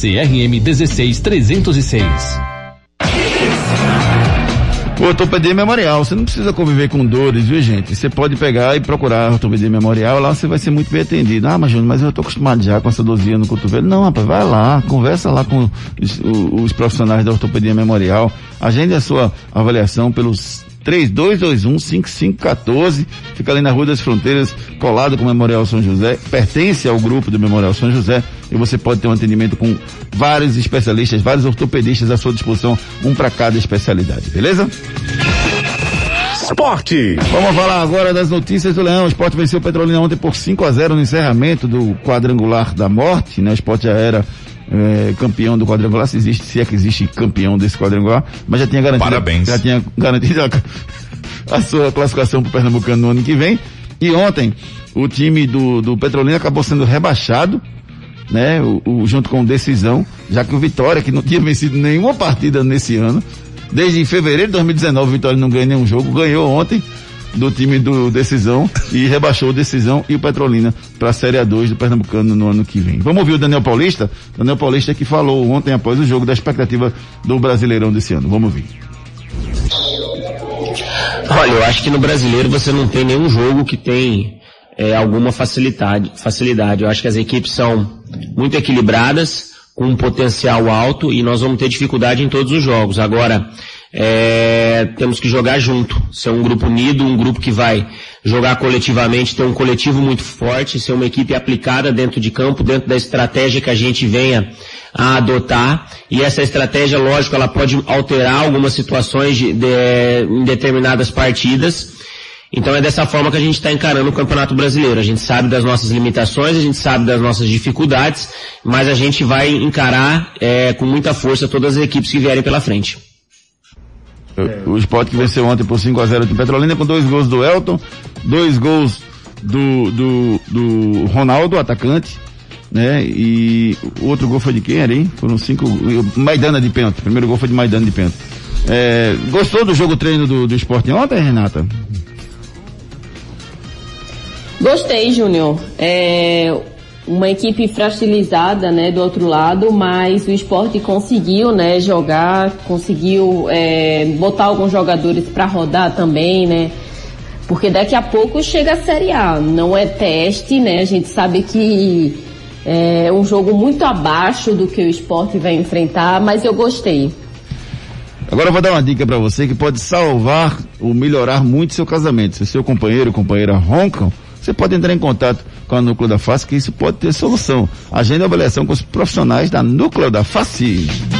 CRM 16306. O Ortopedia Memorial, você não precisa conviver com dores, viu gente? Você pode pegar e procurar a Ortopedia Memorial, lá você vai ser muito bem atendido. Ah, mas Júnior, mas eu tô acostumado já com essa dorzinha no cotovelo. Não, rapaz, vai lá, conversa lá com os, os profissionais da Ortopedia Memorial, agende a sua avaliação pelos 3221-5514. Fica ali na Rua das Fronteiras, colado com o Memorial São José. Pertence ao grupo do Memorial São José. E você pode ter um atendimento com vários especialistas, vários ortopedistas à sua disposição, um para cada especialidade, beleza? Esporte. Vamos falar agora das notícias do Leão. O esporte venceu o Petrolina ontem por 5 a 0 no encerramento do quadrangular da morte, né? O esporte já era é, campeão do quadrangular, se existe, se é que existe campeão desse quadrangular, mas já tinha garantido, Parabéns. já tinha garantido a, a sua classificação para o Pernambucano no ano que vem. E ontem, o time do, do Petrolina acabou sendo rebaixado, né, o, o, junto com decisão, já que o Vitória, que não tinha vencido nenhuma partida nesse ano, desde fevereiro de 2019 o Vitória não ganhou nenhum jogo, ganhou ontem do time do Decisão e rebaixou o Decisão e o Petrolina para a Série A2 do Pernambucano no ano que vem. Vamos ouvir o Daniel Paulista? Daniel Paulista que falou ontem após o jogo da expectativa do Brasileirão desse ano. Vamos ouvir. Olha, eu acho que no Brasileiro você não tem nenhum jogo que tem é, alguma facilidade, facilidade. Eu acho que as equipes são muito equilibradas, com um potencial alto e nós vamos ter dificuldade em todos os jogos. Agora, é, temos que jogar junto, ser um grupo unido, um grupo que vai jogar coletivamente, ter um coletivo muito forte, ser uma equipe aplicada dentro de campo, dentro da estratégia que a gente venha a adotar. E essa estratégia, lógico, ela pode alterar algumas situações de, de, em determinadas partidas. Então é dessa forma que a gente está encarando o Campeonato Brasileiro. A gente sabe das nossas limitações, a gente sabe das nossas dificuldades, mas a gente vai encarar é, com muita força todas as equipes que vierem pela frente. O Sport que venceu ontem por 5x0 de Petrolina com dois gols do Elton, dois gols do, do, do Ronaldo, atacante, né? E o outro gol foi de quem era, hein? Foram cinco. Maidana de pênalti. Primeiro gol foi de Maidana de pênalti. É, gostou do jogo treino do, do esporte ontem, Renata? Gostei, Júnior. É uma equipe fragilizada, né, do outro lado, mas o esporte conseguiu, né, jogar, conseguiu é, botar alguns jogadores para rodar também, né, porque daqui a pouco chega a Série A, não é teste, né, a gente sabe que é um jogo muito abaixo do que o esporte vai enfrentar, mas eu gostei. Agora eu vou dar uma dica para você que pode salvar ou melhorar muito seu casamento. Se seu companheiro ou companheira roncam, você pode entrar em contato com a Núcleo da Face, que isso pode ter solução. Agenda avaliação com os profissionais da Núcleo da Face.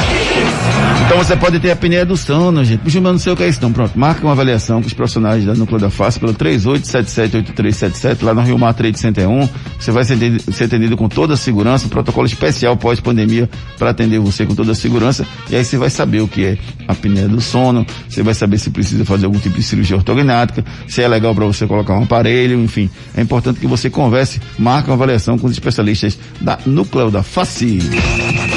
Então você pode ter a apneia do sono, gente. Puxa, eu não sei o que é isso não. Pronto, marca uma avaliação com os profissionais da Núcleo da Face pelo 3877-8377 lá no Rio Mar Trade Center 1. Você vai ser atendido, ser atendido com toda a segurança, um protocolo especial pós-pandemia para atender você com toda a segurança. E aí você vai saber o que é a apneia do sono, você vai saber se precisa fazer algum tipo de cirurgia ortognática, se é legal para você colocar um aparelho, enfim. É importante que você converse, marque uma avaliação com os especialistas da Núcleo da Face.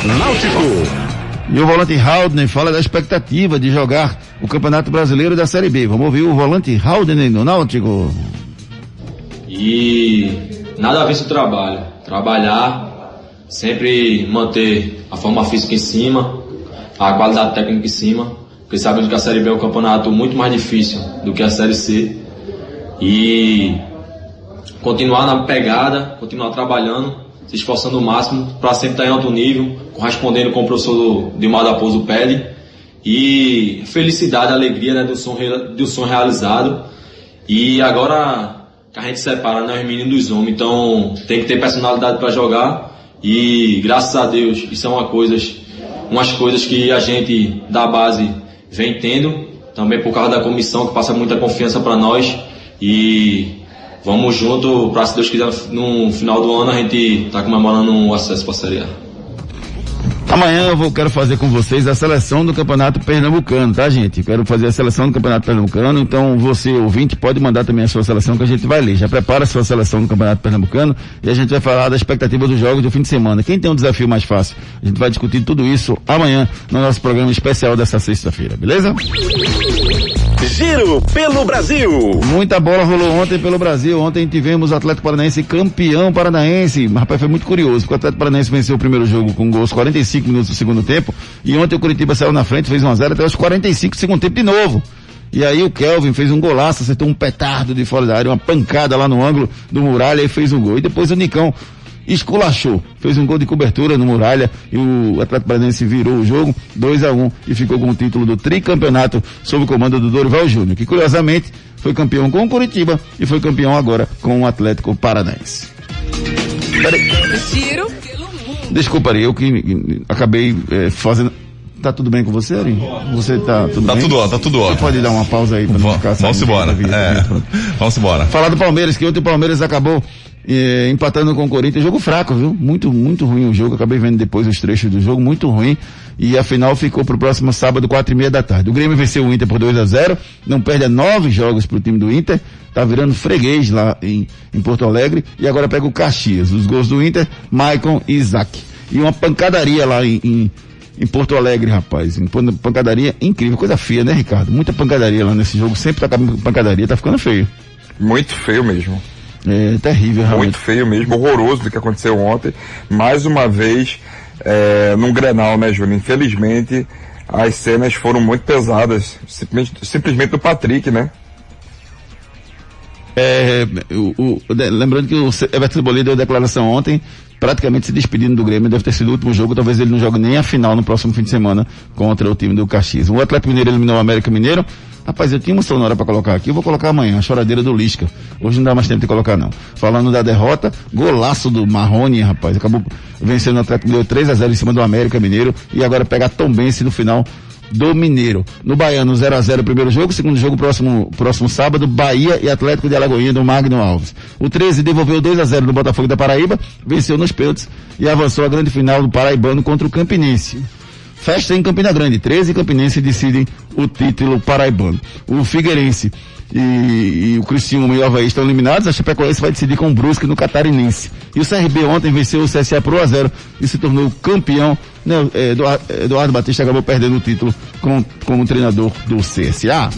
Náutico. E o volante Haldner fala da expectativa de jogar o Campeonato Brasileiro da Série B. Vamos ouvir o volante Haldner no Náutico. E nada a ver o trabalho. Trabalhar, sempre manter a forma física em cima, a qualidade técnica em cima, porque sabemos que a Série B é um campeonato muito mais difícil do que a Série C. E continuar na pegada, continuar trabalhando, se esforçando o máximo para sempre estar em alto nível, correspondendo com o professor Dilmar da Pouso pede. E felicidade, alegria né, do, som, do som realizado. E agora que a gente separa né, os meninos dos homens, então tem que ter personalidade para jogar. E graças a Deus, isso é uma coisas, umas coisas que a gente da base vem tendo, também por causa da comissão que passa muita confiança para nós. E vamos junto para se Deus quiser no final do ano a gente tá comemorando o acesso para a Série A. Amanhã eu vou, quero fazer com vocês a seleção do Campeonato Pernambucano, tá gente? Quero fazer a seleção do Campeonato Pernambucano, então você, ouvinte, pode mandar também a sua seleção que a gente vai ler. Já prepara a sua seleção do Campeonato Pernambucano e a gente vai falar da expectativa dos jogos do fim de semana. Quem tem um desafio mais fácil? A gente vai discutir tudo isso amanhã no nosso programa especial dessa sexta-feira, beleza? Giro pelo Brasil. Muita bola rolou ontem pelo Brasil. Ontem tivemos o Atlético Paranaense campeão paranaense. Rapaz, foi muito curioso, porque o Atlético Paranaense venceu o primeiro jogo com gols 45 minutos do segundo tempo. E ontem o Curitiba saiu na frente, fez 1x0 até os 45 do segundo tempo de novo. E aí o Kelvin fez um golaço, acertou um petardo de fora da área, uma pancada lá no ângulo do Muralha e fez um gol. E depois o Nicão esculachou, fez um gol de cobertura no Muralha e o Atlético Paranaense virou o jogo 2 a 1 um, e ficou com o título do tricampeonato sob o comando do Dorival Júnior, que curiosamente foi campeão com o Curitiba e foi campeão agora com o Atlético Paranaense. Pelo mundo. Desculpa, Ari, eu que acabei é, fazendo. Tá tudo bem com você, Ari? Você tá tudo Tá bem? tudo ó, tá tudo ó. Você pode dar uma pausa aí pra não ficar Vamos embora. É. pronto. Vamos embora. Falar do Palmeiras, que ontem o Palmeiras acabou eh, empatando com o Corinthians. Jogo fraco, viu? Muito, muito ruim o jogo. Acabei vendo depois os trechos do jogo, muito ruim. E a final ficou pro próximo sábado, quatro e meia da tarde. O Grêmio venceu o Inter por 2 a 0 não perde nove jogos pro time do Inter. Tá virando freguês lá em, em Porto Alegre. E agora pega o Caxias. Os gols do Inter, Maicon e Isaac. E uma pancadaria lá em, em, em Porto Alegre, rapaz. Pan- pancadaria incrível, coisa feia, né, Ricardo? Muita pancadaria lá nesse jogo. Sempre tá com pancadaria, tá ficando feio. Muito feio mesmo. É terrível, realmente. Muito feio mesmo, horroroso do que aconteceu ontem. Mais uma vez, é, num Grenal, né, Júnior? Infelizmente, as cenas foram muito pesadas, simplesmente, simplesmente do Patrick, né? É, o, o, lembrando que o Everton Cebolinha deu declaração ontem, praticamente se despedindo do Grêmio, deve ter sido o último jogo, talvez ele não jogue nem a final no próximo fim de semana contra o time do Caxias. O Atlético Mineiro eliminou o América Mineiro, Rapaz, eu tinha uma sonora para colocar aqui, eu vou colocar amanhã, a choradeira do Lisca. Hoje não dá mais tempo de colocar não. Falando da derrota, golaço do Marrone, rapaz, acabou vencendo o Atlético deu 3 a 0 em cima do América Mineiro. E agora pega a Tombense no final do Mineiro. No Baiano, 0 a 0 o primeiro jogo, segundo jogo próximo, próximo sábado, Bahia e Atlético de Alagoinha do Magno Alves. O 13 devolveu 2 a 0 no Botafogo da Paraíba, venceu nos pênaltis e avançou à grande final do Paraibano contra o Campinense. Festa em Campina Grande. 13 campinenses decidem o título paraibano. O Figueirense e, e, o Criciúma e o Havaí estão eliminados, a Chapecoense vai decidir com o Brusque no Catarinense. E o CRB ontem venceu o CSA por 1 a 0 e se tornou campeão. Né, Eduardo, Batista acabou perdendo o título como, como treinador do CSA.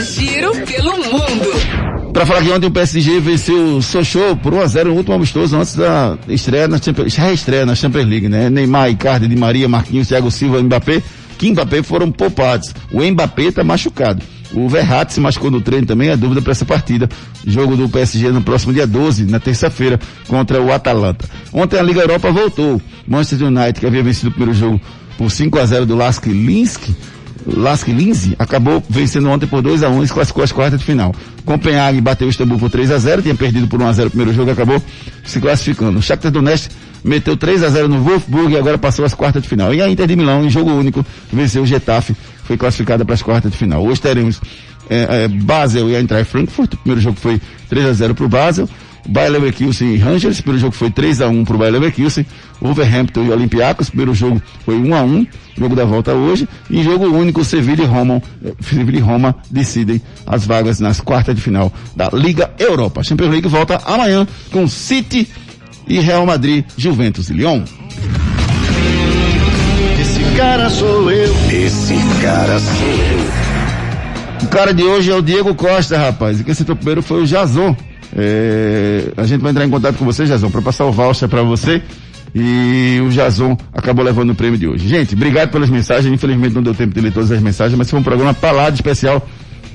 Giro pelo mundo. Para falar que ontem o PSG venceu o Sochaux por 1x0 no último amistoso antes da estreia na Champions, reestreia na Champions League, né? Neymar, Icardi, Di Maria, Marquinhos, Thiago Silva, Mbappé, que Mbappé foram poupados. O Mbappé tá machucado. O Verratti se machucou no treino também, é dúvida para essa partida. Jogo do PSG no próximo dia 12, na terça-feira, contra o Atalanta. Ontem a Liga Europa voltou. Manchester United, que havia vencido o primeiro jogo por 5 a 0 do Lask Linsk, Lask Linz acabou vencendo ontem por 2 a 1 um, e se classificou às quartas de final. Copenhague bateu o Istambul por 3 a 0 tinha perdido por 1 a 0 o primeiro jogo acabou se classificando. O Shakhtar Donetsk meteu 3 a 0 no Wolfsburg e agora passou às quartas de final. E a Inter de Milão, em jogo único, venceu o Getafe, foi classificada para as quartas de final. Hoje teremos é, é, Basel e a Eintracht Frankfurt. O primeiro jogo foi 3 a 0 para o Basel. Bayer Leverkusen e Rangers, primeiro jogo foi 3 a 1 para o Bayer Leverkusen, Wolverhampton e Olympiacos, primeiro jogo foi 1 a 1 jogo da volta hoje, e jogo único, Sevilla e Roma, Sevilla e Roma decidem as vagas nas quartas de final da Liga Europa. A Champions League volta amanhã com City e Real Madrid, Juventus e Lyon. Esse cara sou eu, esse cara sou eu. O cara de hoje é o Diego Costa, rapaz, e quem sentou primeiro foi o Jason. É, a gente vai entrar em contato com você, Jason, para passar o voucher para você. E o Jason acabou levando o prêmio de hoje. Gente, obrigado pelas mensagens. Infelizmente não deu tempo de ler todas as mensagens, mas foi um programa palado especial.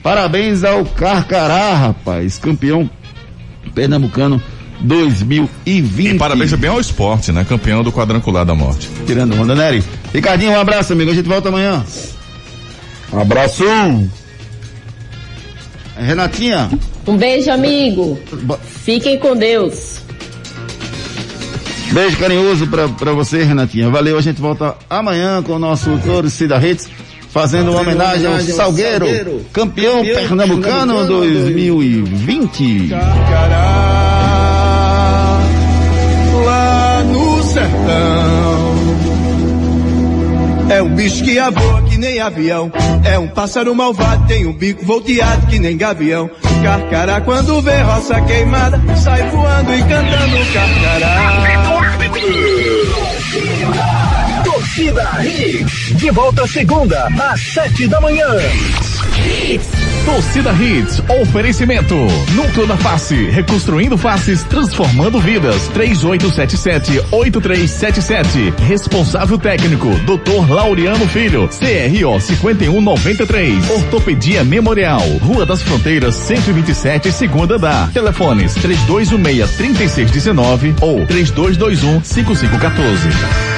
Parabéns ao Carcará, rapaz, campeão pernambucano 2020. E parabéns também ao esporte, né? Campeão do quadrangular da morte. Tirando onda, Nery. Ricardinho, um abraço, amigo. A gente volta amanhã. Um abraço. Renatinha. Um beijo, amigo. Fiquem com Deus. Beijo carinhoso pra, pra você, Renatinha. Valeu, a gente volta amanhã com o nosso Torcida Hits, fazendo uma homenagem ao Salgueiro, Salgueiro campeão, campeão pernambucano, pernambucano 2020. Lá sertão. É um bicho que voa que nem avião. É um pássaro malvado, tem um bico volteado que nem gavião. Carcará quando vê roça queimada, sai voando e cantando carcará. Torcida Hits, de volta segunda, às sete da manhã. Torcida Hits, oferecimento. Núcleo da Face, reconstruindo faces, transformando vidas. 3877-8377. Responsável técnico, Dr. Laureano Filho. CRO 5193. Ortopedia Memorial. Rua das Fronteiras, 127, segunda da. Telefones 3216-3619 ou 3221-5514.